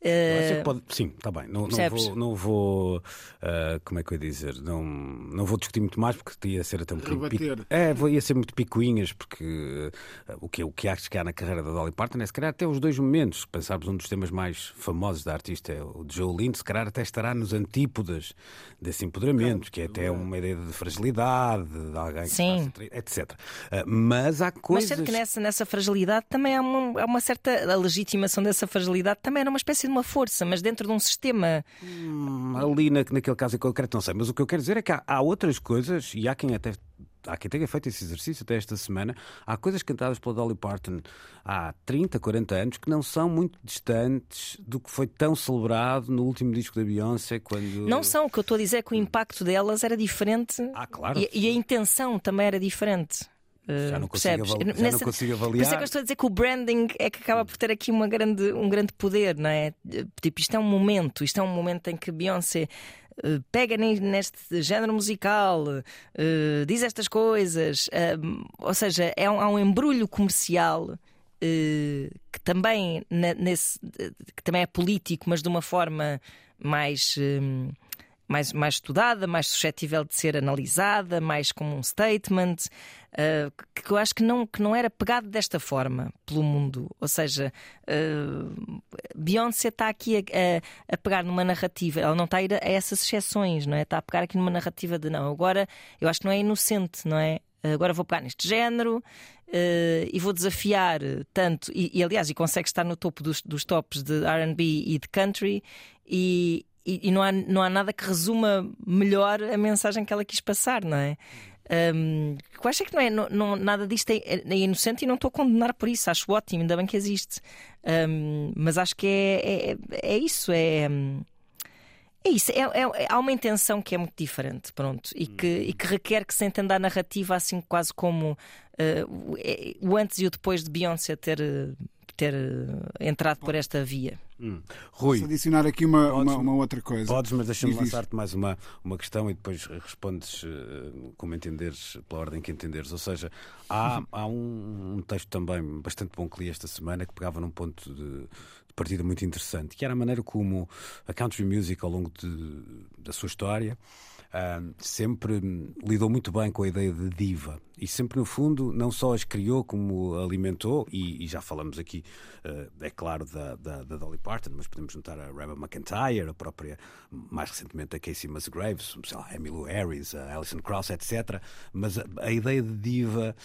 Uh, que pode- Sim, está bem. Não, não vou, não vou ah, como é que eu ia dizer? Não, não vou discutir muito mais porque ia ser até um bocadinho pico-. É, ia ser muito picuinhas, porque ah, o, que, o que acho que há na carreira da Dolly Parton é se calhar até os dois momentos. Se pensarmos um dos temas mais famosos da artista é o de Jolene, se calhar até estará nos antípodas desse empoderamento, que é até uma ideia de fragilidade, de alguém que Sim. está etc. Mas há Mas coisas. sendo que nessa, nessa fragilidade também há uma, há uma certa. A legitimação dessa fragilidade também era uma espécie uma força, mas dentro de um sistema. Hum, ali na- naquele caso em concreto, não sei. Mas o que eu quero dizer é que há, há outras coisas, e há quem até. Há quem tenha feito esse exercício até esta semana. Há coisas cantadas pela Dolly Parton há 30, 40 anos que não são muito distantes do que foi tão celebrado no último disco da Beyoncé. Quando... Não são, o que eu estou a dizer é que o impacto delas era diferente Ah, claro. e, e a intenção também era diferente. Já Uh, não consigo percebes? avali- já não Nessa- consigo Por isso é que avaliar. eu estou a dizer que o branding é que acaba por ter aqui uma grande, um grande poder, não é? Tipo, isto é um momento, isto é um momento em que Beyoncé uh, pega ne- neste género musical, uh, diz estas coisas, ou seja, é um- há um embrulho comercial. que também nesse que também é político, mas de uma forma mais um, mais, mais estudada, mais suscetível de ser analisada, mais como um statement, uh, que eu acho que não, que não era pegado desta forma pelo mundo. Ou seja, uh, Beyoncé está aqui a, a- a pegar numa narrativa, ela não está a ir a, a essas exceções, não é? Está a pegar aqui numa narrativa de não, agora eu acho que não é inocente, não é? Agora vou pegar neste género uh, e vou desafiar tanto, e, e, aliás, e consegue estar no topo dos, dos tops de RB e de country, e, e, e não, há, não há nada que resuma melhor a mensagem que ela quis passar, não é? Um, eu acho é que não é, não, não- nada disto é, é inocente e não estou a condenar por isso, acho ótimo, ainda bem que existe. Um, mas acho que é, é, é isso, é. É isso, é, é- há uma intenção que é muito diferente, pronto, e que, e que requer que se entenda a narrativa assim quase como eh, o- é- o antes e o depois de Beyoncé ter, ter entrado por esta via. Hum. Rui, Posso adicionar aqui uma, Podes- uma, uma outra coisa. Podes, mas deixa-me lançar-te mais uma, uma questão e depois respondes eh, como entenderes, pela ordem que entenderes. Ou seja, há, há um, um texto também bastante bom que li esta semana que pegava num ponto de, de partida muito interessante, que era a maneira como a country music ao longo de- da sua história sempre hum, lidou muito bem com a ideia de diva. E sempre no fundo não só as criou como alimentou e, e já falamos aqui ah, é claro da, da, da Dolly Parton mas podemos juntar a Reba McEntire a própria mais recentemente a Casey Musgraves sei lá, a Harris a Alison Krauss etc mas a, a ideia de diva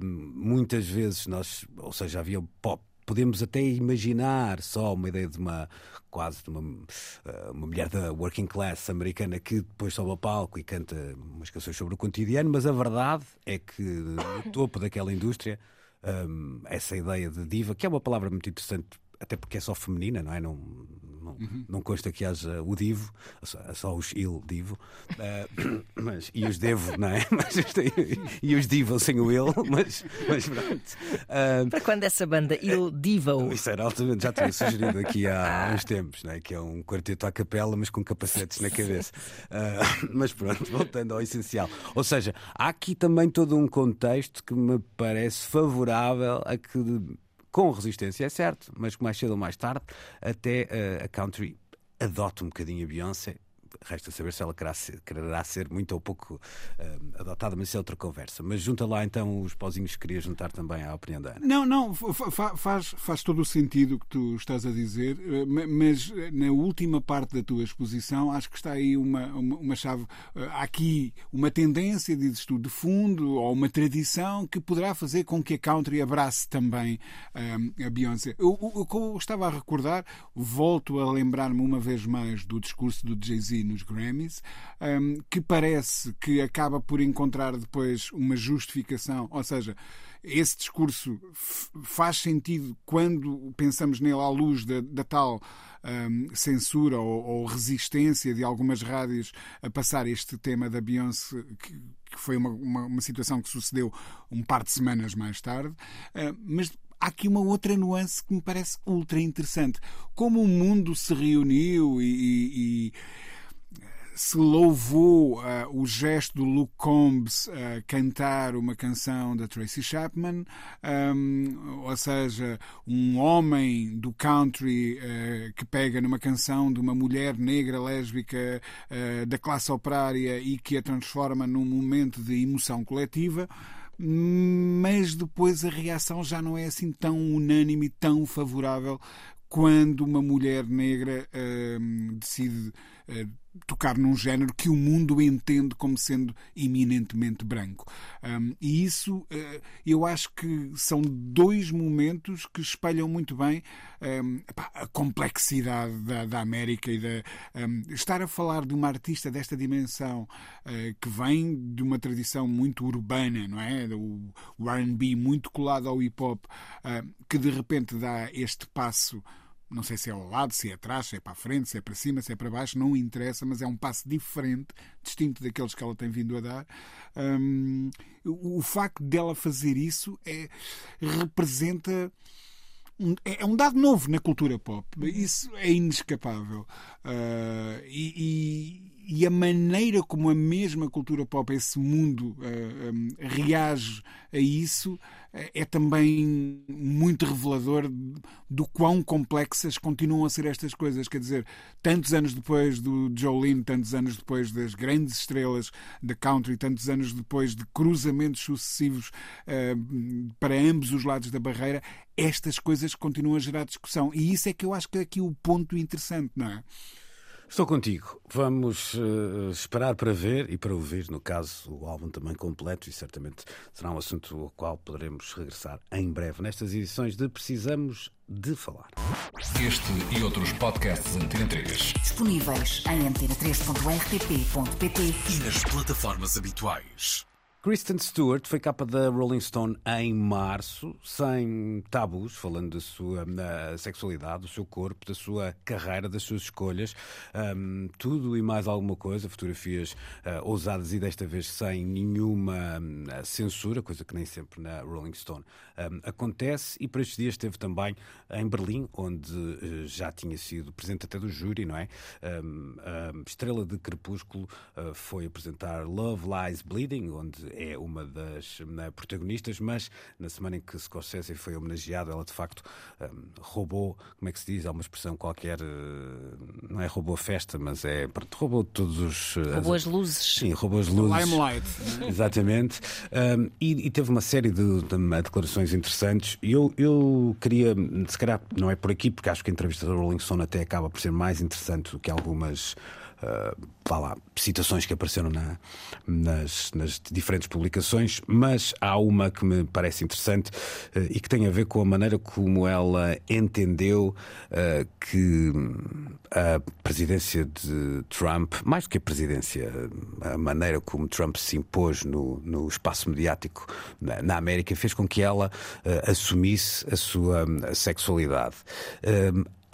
hum, muitas vezes nós ou seja havia pop podemos até imaginar só uma ideia de uma quase de uma, eh, uma mulher da working class americana que depois sobe ao palco e canta umas canções sobre o cotidiano, mas a verdade é que no topo daquela indústria um, essa ideia de diva, que é uma palavra muito interessante até porque é só feminina, não é? Não, não, uhum. não consta que haja o divo, é só os il divo, uh, mas, e os devo, não é? Mas, e os divo sem o il, mas, mas pronto. Uh, Para quando essa banda il divo? Isso era altamente, já tinha sugerido aqui há, há uns tempos, não é? Que é um quarteto à capela, mas com capacetes na cabeça. Uh, mas pronto, voltando ao essencial. Ou seja, há aqui também todo um contexto que me parece favorável a que com resistência, é certo, mas mais cedo ou mais tarde, até uh, a country adota um bocadinho a Beyoncé resta saber se ela quererá ser, quererá ser muito ou pouco uh, adotada, mas isso é outra conversa. Mas junta lá então os pozinhos que queria juntar também à opinião da Ana. Não, não, faz, faz todo o sentido que tu estás a dizer, eh, mas eh, na última parte da tua exposição acho que está aí uma, uma, uma chave. Há aqui uma tendência, dizes tu, de fundo, ou uma tradição que poderá fazer com que a country abrace também a Beyoncé. O que eu estava a recordar, volto a lembrar-me uma vez mais do discurso do Jay-Z nos Grammys, um, que parece que acaba por encontrar depois uma justificação, ou seja, esse discurso faz sentido quando pensamos nele à luz da, da tal um, censura ou, ou, resistência de algumas rádios a passar este tema da Beyoncé, que, que foi uma, uma, uma, situação que sucedeu um par de semanas mais tarde, uh, mas há aqui uma outra nuance que me parece ultra interessante. Como o mundo se reuniu e, e, se louvou uh, o gesto do Luke Combs uh, cantar uma canção da Tracy Chapman, um, ou seja, um homem do country uh, que pega numa canção de uma mulher negra lésbica da classe operária e que a transforma num momento de emoção coletiva mas depois a reação já não é assim tão unânime tão favorável quando uma mulher negra uh, decide tocar num género que o mundo entende como sendo eminentemente branco. Um, e isso uh, eu acho que são dois momentos que espelham muito bem um, a complexidade da, da América e da, um, estar a falar de uma artista desta dimensão uh, que vem de uma tradição muito urbana, não é? O, o RB muito colado ao hip hop, uh, que de repente dá este passo não sei se é ao lado, se é atrás, se é para a frente, se é para cima, se é para baixo, não interessa, mas é um passo diferente, distinto daqueles que ela tem vindo a dar. Um, o, facto dela fazer isso é, representa. É, é um dado novo na cultura pop. Isso é inescapável. Uh, e, e, a maneira como a mesma cultura pop, esse mundo, uh, um, reage a isso é também muito revelador do quão complexas continuam a ser estas coisas. Quer dizer, tantos anos depois do Jolene, tantos anos depois das grandes estrelas da country, tantos anos depois de cruzamentos sucessivos uh, para ambos os lados da barreira, estas coisas continuam a gerar discussão. E isso é que eu acho que é aqui o ponto interessante, não é? Estou contigo. Vamos uh, esperar para ver e para ouvir, no caso, o álbum também completo e certamente será um assunto ao qual poderemos regressar em breve nestas edições de Precisamos de Falar. Este e outros podcasts Antena 3 disponíveis em antena3.rtp.pt e nas plataformas habituais. Kristen Stewart foi capa da Rolling Stone em março, sem tabus, falando da sua sexualidade, do seu corpo, da sua carreira, das suas escolhas, um, tudo e mais alguma coisa, fotografias uh, ousadas e desta vez sem nenhuma um, censura, coisa que nem sempre na Rolling Stone um, acontece. E para estes dias esteve também em Berlim, onde uh, já tinha sido presente até do júri, não é? Estrela de Crepúsculo uh, foi apresentar Love Lies Bleeding, onde é uma das né, protagonistas, mas na semana em que Scorsese foi homenageado, ela de facto um, roubou, como é que se diz? Há uma expressão qualquer, uh, não é roubou a festa, mas é. Pronto, roubou todos os. Uh, roubou as, as luzes. Sim, roubou as luzes. Limelight. Exatamente. Um, e, e, teve uma série de, de, declarações interessantes. E eu, eu queria, se calhar, não é por aqui, porque acho que a entrevista da Rolling Stone até acaba por ser mais interessante do que algumas uh, vá lá, citações que apareceram na, nas, nas, diferentes publicações, mas há uma que me parece interessante uh, e que tem a ver com a maneira como ela entendeu uh, que a presidência de Trump, mais do que a presidência, a maneira como Trump se impôs no, no espaço mediático na, na, América, fez com que ela assumisse a sua a sexualidade.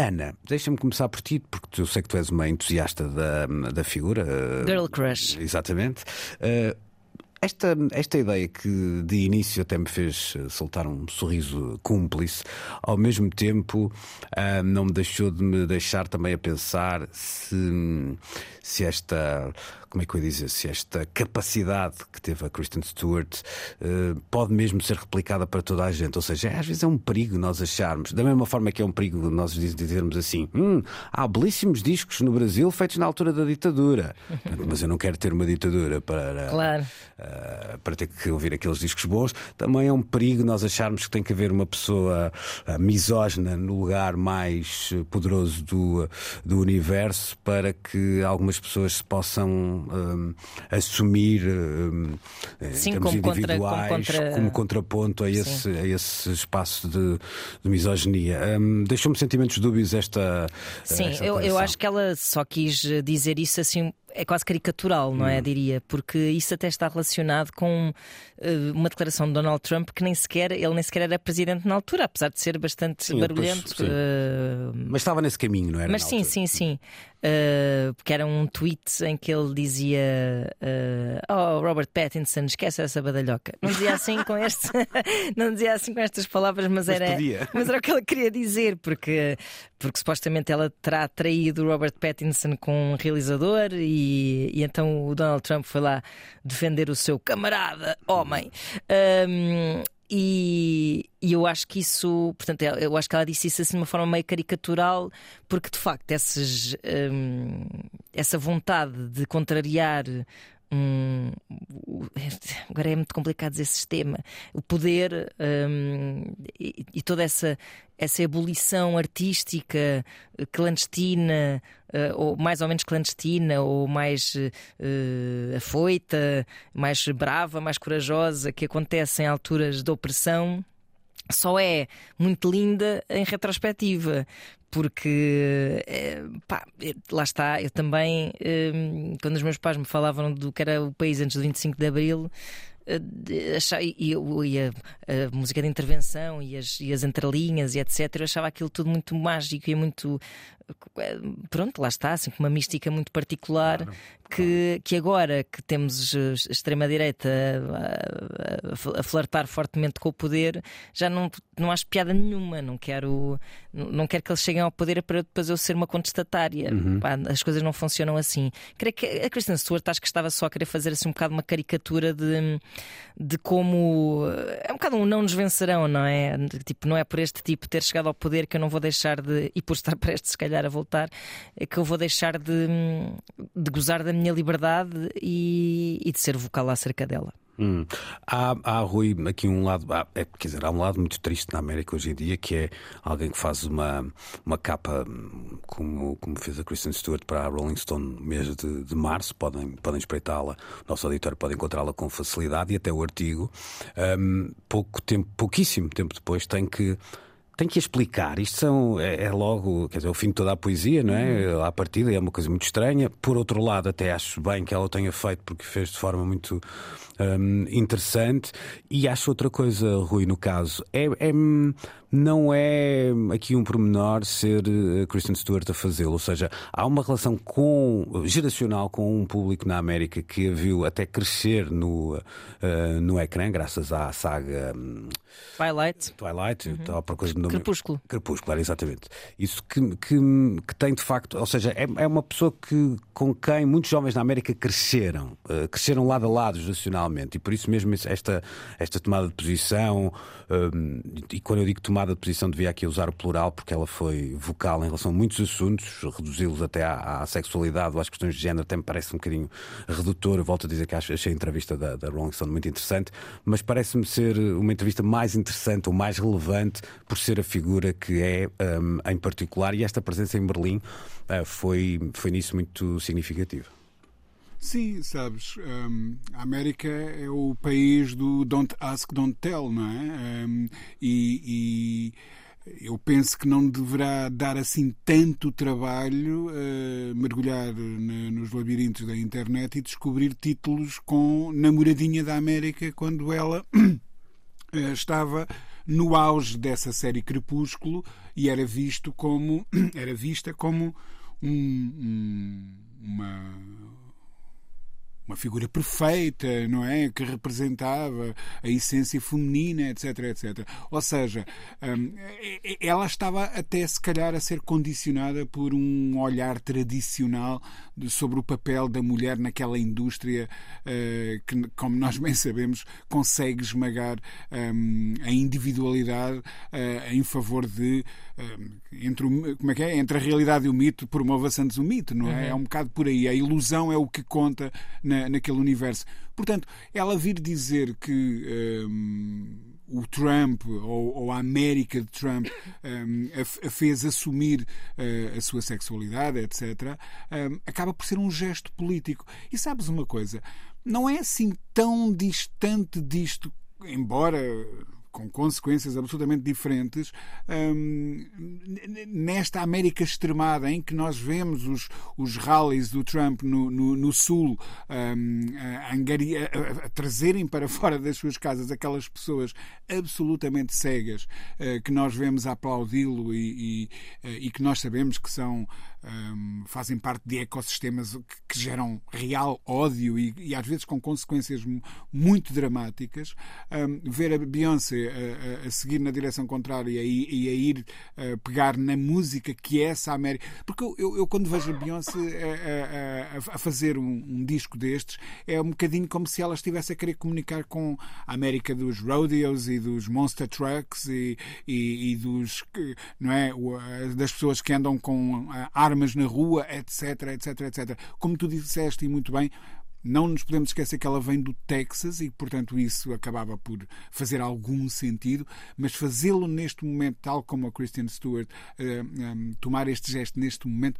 Ana, deixa-me começar por ti, porque eu sei que tu és uma entusiasta da, da figura. Girl Crush. Exatamente. Uh, esta, esta ideia que de início até me fez eh, soltar um sorriso cúmplice, ao mesmo tempo não me deixou de me deixar também a pensar se, se esta como é que eu ia dizer, se esta capacidade que teve a Kristen Stewart uh, pode mesmo ser replicada para toda a gente. Ou seja, às vezes é um perigo nós acharmos, da mesma forma que é um perigo nós dizermos assim: hum, há belíssimos discos no Brasil feitos na altura da ditadura, mas eu não quero ter uma ditadura para, claro. uh, para ter que ouvir aqueles discos bons. Também é um perigo nós acharmos que tem que haver uma pessoa uh, misógina no lugar mais poderoso do, do universo para que algumas pessoas se possam um, assumir um, Sim, como individuais contra, como, contra... como, contraponto a esse, a esse espaço de, de misoginia. Um, Deixou-me sentimentos dúbios esta. Sim, esta eu, eu acho que ela só quis dizer isso assim é quase caricatural, não é? Hum. Diria, porque isso até está relacionado com uma declaração de Donald Trump que nem sequer ele nem sequer era presidente na altura, apesar de ser bastante sim, barulhento. Depois, uh... Mas estava nesse caminho, não era? Mas sim, sim, sim. Uh, porque era um tweet em que ele dizia: Oh, Robert Pattinson, esquece essa badalhoca. Não dizia assim com este, não dizia assim com estas palavras, mas, mas era, mas era o que ele queria dizer, porque, porque supostamente ela terá traído Robert Pattinson com um realizador e e, então o Donald Trump foi lá defender o seu camarada homem. Um, e, e, eu acho que isso, portanto, eu acho que ela disse isso assim de uma forma meio caricatural, porque de facto essas, um, essa vontade de contrariar um, agora é muito complicado dizer sistema, o poder um, e, e, toda essa, essa ebulição artística eh, clandestina, uh, ou mais ou menos clandestina, ou mais uh, afoita, mais brava, mais corajosa, que acontece em alturas de opressão só é muito linda em retrospectiva, porque eh, pá, lá está, eu também, eh, quando os meus pais me falavam do que era o país antes do 25 de Abril, eh, achava, e, e a, a, música de intervenção e as, e as entrelinhas e etc. Eu achava aquilo tudo muito mágico e muito pronto, lá está, assim, com uma mística muito particular claro, que, claro. que agora que temos a extrema-direita a, a, a, flertar fortemente com o poder, já não, não acho piada nenhuma. Não quero, não quero que eles cheguem ao poder para depois eu ser uma contestatária. Uhum. Pá, as coisas não funcionam assim. Creio que a Kristen Stewart acho que estava só a querer fazer assim um bocado uma caricatura de, de como é um bocado um não nos vencerão, não é? Tipo, não é por este tipo ter chegado ao poder que eu não vou deixar de, e por estar prestes, se calhar calhar a voltar, é que eu vou deixar de, de gozar da minha liberdade e, e de ser vocal acerca dela. Hum. Há, há, Rui, aqui um lado, há, é, quer dizer, há um lado muito triste na América hoje em dia, que é alguém que faz uma, uma capa como, como fez a Kristen Stewart para a Rolling Stone no mês de, de março. Podem, podem espreitá-la, nosso auditório pode encontrá-la com facilidade e até o artigo, um, pouco tempo, pouquíssimo tempo depois, tem que tem que explicar. Isto são, é, é, logo, quer dizer, o fim de toda a poesia, não é? Uhum. À partida é uma coisa muito estranha. Por outro lado, até acho bem que ela o tenha feito porque fez de forma muito um, interessante. E acho outra coisa, Rui, no caso, é, é não é aqui um pormenor ser eh, Kristen Stewart a fazê-lo. Ou seja, há uma relação com, geracional com um público na América que a viu até crescer no, uh, no ecrã, graças à saga um, Twilight. Twilight, uhum. tal, para coisa de nome. Crepúsculo. Crepúsculo, exatamente. Isso que, que, que, tem de facto, ou seja, é, é uma pessoa que, com quem muitos jovens na América cresceram, uh, cresceram lado a lado geracionalmente, e por isso mesmo esta, esta tomada de posição, uh, e quando eu digo tomada tomada de posição devia aqui usar o plural, porque ela foi vocal em relação a muitos assuntos, reduzi-los até à, à, sexualidade ou às questões de género, até me parece um bocadinho redutor. Volto a dizer que achei a entrevista da, da Rolling Stone muito interessante, mas parece-me ser uma entrevista mais interessante ou mais relevante por ser a figura que é um, em particular, e esta presença em Berlim uh, foi, foi nisso muito significativa. Sim, sabes, um, a América é o país do don't ask, don't tell, não é? Um, e, e, eu penso que não deverá dar assim tanto trabalho uh, mergulhar na, nos labirintos da internet e descobrir títulos com namoradinha da América quando ela uh, estava no auge dessa série Crepúsculo e era visto como era vista como um, um, uma uma figura perfeita, não é? Que representava a essência feminina, etc, etc. Ou seja, hum, ela estava até se calhar a ser condicionada por um olhar tradicional sobre o papel da mulher naquela indústria eh, que, como nós bem sabemos, consegue esmagar hum, a individualidade eh, em favor de hum, entre o, como é que é? Entre a realidade e o mito, promova-se antes o mito, não é? Uhum. É um bocado por aí. A ilusão é o que conta na, naquele universo. Portanto, ela vir dizer que um, o Trump ou, ou, a América de Trump um, a, a, fez assumir uh, a sua sexualidade, etc., um, acaba por ser um gesto político. E sabes uma coisa? Não é assim tão distante disto, embora com consequências absolutamente diferentes, hum, nesta América extremada em que nós vemos os, os rallies do Trump no, no, no Sul hum, a, a, a, trazerem para fora das suas casas aquelas pessoas absolutamente cegas uh, que nós vemos aplaudi-lo e, e, uh, e, que nós sabemos que são um, fazem parte de ecossistemas que, que geram real ódio e, e, às vezes com consequências muito dramáticas. Um, ver a Beyoncé a, a, seguir na direção contrária e, e a ir a pegar na música que é essa América. Porque eu, eu, quando vejo a Beyoncé a, a fazer um, um, disco destes, é um bocadinho como se ela estivesse a querer comunicar com a América dos rodeos e dos monster trucks e, e, e dos, não é, das pessoas que andam com armas na rua, etc, etc, etc. Como tu disseste e muito bem, não nos podemos esquecer que ela vem do Texas e, portanto, isso acabava por fazer algum sentido, mas fazê-lo neste momento, tal como a Christian Stewart, eh, ehm, tomar este gesto neste momento,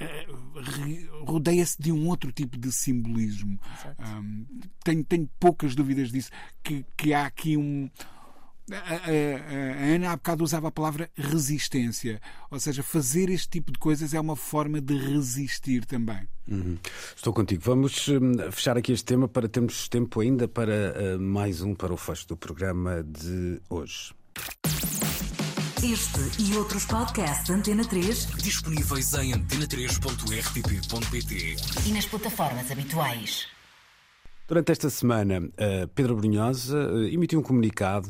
uh, rodeia-se de um outro tipo de simbolismo. Um, tenho, tenho poucas dúvidas disso, que, que há aqui um a, Ana há bocado usava a palavra resistência, ou seja, fazer este tipo de coisas é uma forma de resistir também. Uhum. Estou contigo. Vamos hum, fechar aqui este tema para termos tempo ainda para uh, mais um para o fecho do programa de hoje. Este e outros podcasts Antena 3 disponíveis em antena3.rtp.pt e nas plataformas habituais. Durante esta semana, Pedro Brunhosa eh, emitiu um comunicado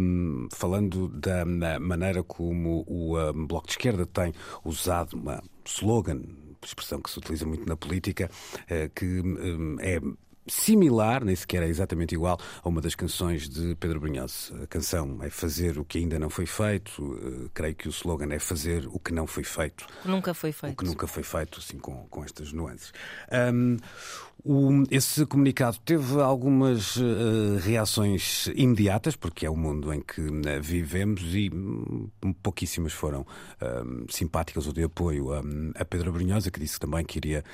um, falando da maneira como o um, Bloco de Esquerda tem usado uma slogan, expressão que se utiliza muito na política, uh, que um, é similar, nem sequer é exatamente igual, a uma das canções de Pedro Brunhosa. A canção é fazer o que ainda não foi feito, uh, creio que o slogan é fazer o que não foi feito. Nunca foi feito. O que nunca foi feito, assim, com, com estas nuances. Um, o, esse comunicado teve algumas uh, reações imediatas, porque é o mundo em que uh, vivemos, e um, pouquíssimas foram uh, simpáticas ou de apoio a, a Pedro Brunhosa, que disse também que iria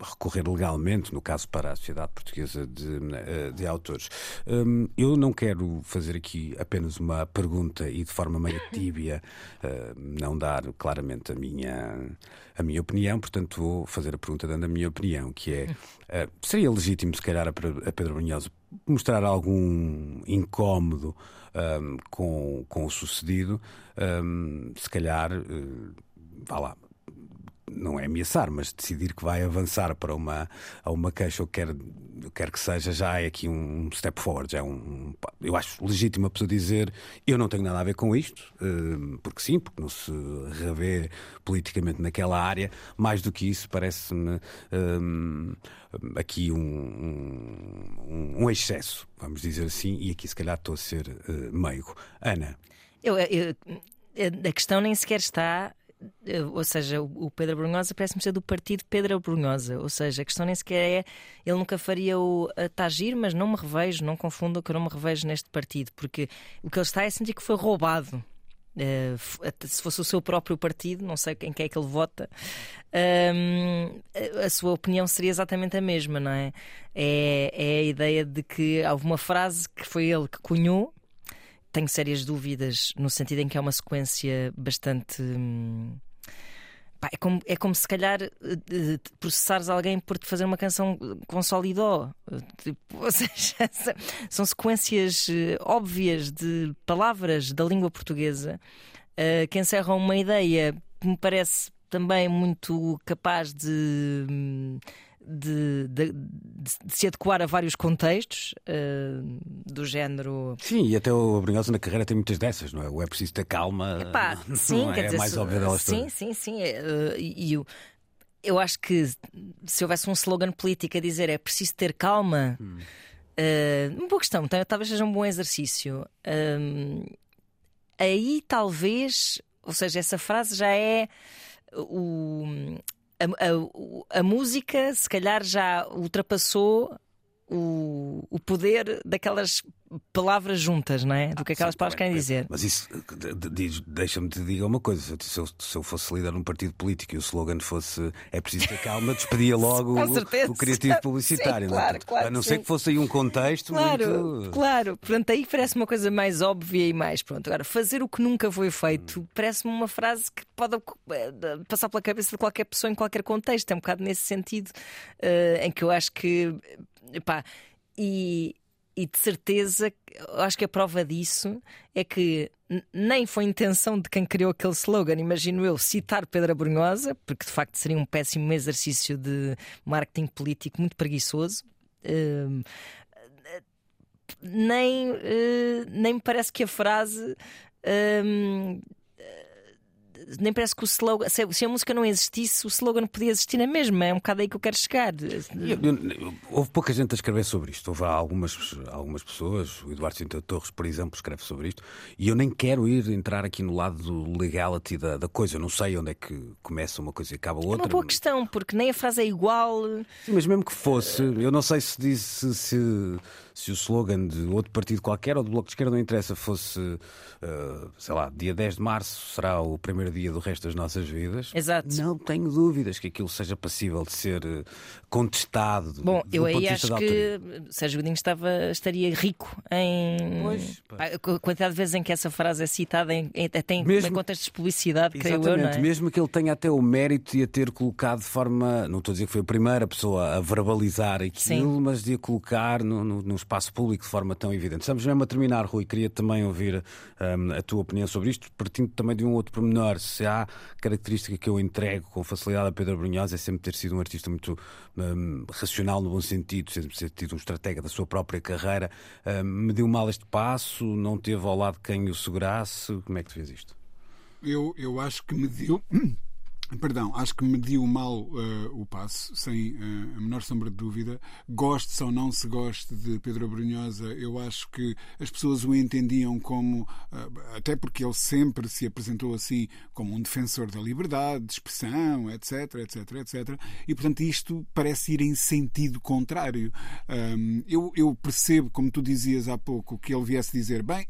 recorrer legalmente, no caso para a Sociedade Portuguesa de, de Autores. Um, eu não quero fazer aqui apenas uma pergunta e de forma meio tíbia não dar claramente a minha, a minha opinião, portanto vou fazer a pergunta dando a minha opinião, que é Uh, seria legítimo, se calhar, a Pedro Brunhosa mostrar algum incómodo um, com, com o sucedido, um, se calhar, uh, vá lá, não é ameaçar, mas decidir que vai avançar para uma, a uma queixa ou quer, quer que seja, já é aqui um step forward. Já é um, eu acho legítimo a pessoa dizer eu não tenho nada a ver com isto, eh, porque sim, porque não se revê politicamente naquela área. Mais do que isso, parece-me um, eh, aqui um, um, um, excesso, vamos dizer assim, e aqui se calhar estou a ser uh, meigo. Ana. Eu, eu, a questão nem sequer está. Eh, Ou seja, o Pedro Brunhosa parece-me ser do partido Pedro Brunhosa. Ou seja, a questão nem sequer é. Ele nunca faria o Tagir, mas não me revejo, não confundam que eu não me revejo neste partido, porque o que ele está é sentir que foi roubado. Eh, se fosse o seu próprio partido, não sei quem que é que ele vota, a- a sua opinião seria exatamente a mesma, não é? É, é a ideia de que houve uma frase que foi ele que cunhou. Tenho sérias dúvidas no sentido em que é uma sequência bastante. hum, pá, é, como, é como se calhar eh, eh, processares alguém por te fazer uma canção com sol e dó. Eh, Tipo, ou seja, são sequências eh, óbvias de palavras da língua portuguesa eh, que encerram uma ideia que me parece também muito capaz de. hum, De, de- de- se adequar a vários contextos eh, do género Sim, e até o Brunhosa na carreira tem muitas dessas, não é? O é preciso ter calma. Epá, sim, é? quer É dizer, a mais se- óbvia delas Sim, todas. sim, sim. é, eh, e eu, eu acho que se houvesse um slogan político a dizer é preciso ter calma, Hum. eh, uma boa questão, então, talvez seja um bom exercício. Aí talvez, ou seja, essa frase já é o. A, a- a música, se calhar, já ultrapassou o, o poder daquelas palavras juntas, não é? Do que aquelas Sim, palavras querem bem, dizer. Mas isso, deixa-me te dizer uma coisa: se eu, se eu fosse líder de um partido político e o slogan fosse é preciso ter calma, despedia logo o, o criativo publicitário. Sim, não é? claro, claro a não que ser sim. que fosse aí um contexto Claro, muito. claro. Portanto, aí parece uma coisa mais óbvia e mais pronto. Agora, fazer o que nunca foi feito Hum. parece-me uma frase que pode eh, passar pela cabeça de qualquer pessoa em qualquer contexto. É um bocado nesse sentido eh, em que eu acho que. Epá, e, e de certeza, acho que a prova disso é que nem foi intenção de quem criou aquele slogan, imagino eu, citar Pedro Brunhosa, porque de facto seria um péssimo exercício de marketing político muito preguiçoso. Hum, nem, eh, nem me parece que a frase. hum, nem parece que o slogan. Se, a música não existisse, o slogan podia existir na mesma. É um bocado aí que eu quero chegar. Houve pouca gente a escrever sobre isto. Houve algumas, algumas pessoas, o Eduardo Cinta Torres, por exemplo, escreve sobre isto. E eu nem quero ir entrar aqui no lado do legality da, da coisa. Eu não sei onde é que começa uma coisa e acaba É outra. uma boa questão, porque nem a frase é igual. Sim, mas mesmo que fosse, eu não sei se disse se, se o slogan de outro partido qualquer ou do Bloco de Esquerda não interessa, fosse, eh, sei lá, dia 10 de março será o primeiro dia do resto das nossas vidas. Exato. Não tenho dúvidas que aquilo seja passível de ser eh, contestado. Bom, do eu ponto aí de vista acho que Sérgio Godinho estava, estaria rico em. Pois, pá. a quantidade de vezes em que essa frase é citada, em, até em, Mesmo- em contextos de publicidade, creio eu, não Exatamente, é? mesmo que ele tenha até o mérito de a ter colocado de forma, não estou a dizer que foi a primeira pessoa a verbalizar aquilo, Sim. mas de a colocar no, no- no espaço público de forma tão evidente. Estamos mesmo a terminar, Rui. Queria também ouvir hum, a tua opinião sobre isto, partindo também de um outro pormenor. Se há característica que eu entrego com facilidade a Pedro Brunhosa é sempre ter sido um artista muito hum, racional no bom sentido, sempre ter tido um estratega da sua própria carreira. Hum, mediu mal este passo, não teve ao lado quem o segurasse. Como é que tu vês isto? Eu, eu acho que mediu. Perdão, acho que mediu mal eh, o passo, sem eh, a menor sombra de dúvida. Goste ou não se goste de Pedro Brunhosa, eu acho que as pessoas o entendiam como, eh, até porque ele sempre se apresentou assim, como um defensor da liberdade, de expressão, etc, etc, etc. E, portanto, isto parece ir em sentido contrário. Ahm, eu, eu percebo, como tu dizias há pouco, que ele viesse dizer, bem.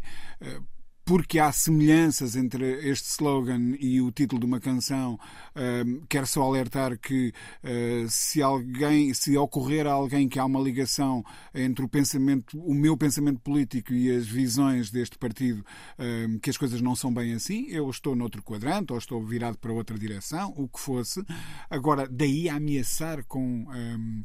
Porque há semelhanças entre este slogan e o título de uma canção, um, quero só alertar que uh, se alguém, se ocorrer a alguém que há uma ligação entre o pensamento, o meu pensamento político e as visões deste partido, um, que as coisas não são bem assim, eu estou noutro quadrante ou estou virado para outra direção, o que fosse. Agora, daí a ameaçar com uh,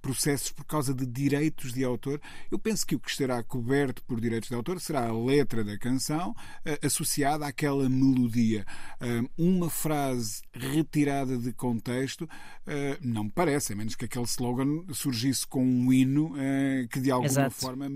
processos por causa de direitos de autor, eu penso que o que estará coberto por direitos de autor será a letra da canção eh, associada àquela melodia. Um, uma frase retirada de contexto eh, não me parece, a menos que aquele slogan surgisse com um hino eh, que de alguma Exato. forma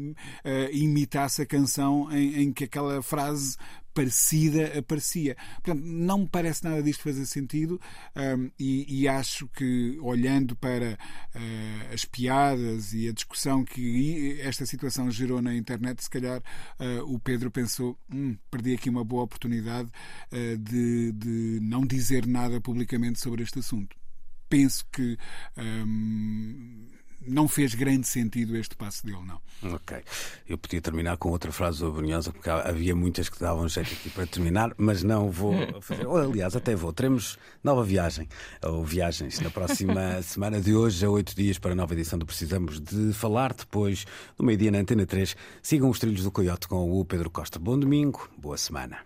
eh, imitasse a canção em, em que aquela frase parecida aparecia. Portanto, não me parece nada disto fazer sentido um, e, e, acho que, olhando para uh, as piadas e a discussão que esta situação gerou na internet, se calhar uh, o Pedro pensou: hum, perdi aqui uma boa oportunidade uh, de, de não dizer nada publicamente sobre este assunto. Penso que. Um, não fez grande sentido este passo dele, não. Ok. Eu podia terminar com outra frase do Brunhosa, porque havia muitas que davam jeito aqui para terminar, mas não vou fazer. Ou, aliás, até vou. Teremos nova viagem, ou viagens, na próxima semana de hoje, a oito dias, para a nova edição do Precisamos de Falar. Depois, no meio-dia, na Antena 3, sigam os trilhos do Coyote com o Pedro Costa. Bom domingo, boa semana.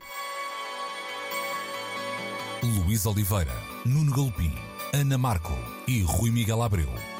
Luís Oliveira, Nuno Galpim, Ana Marco e Rui Miguel Abreu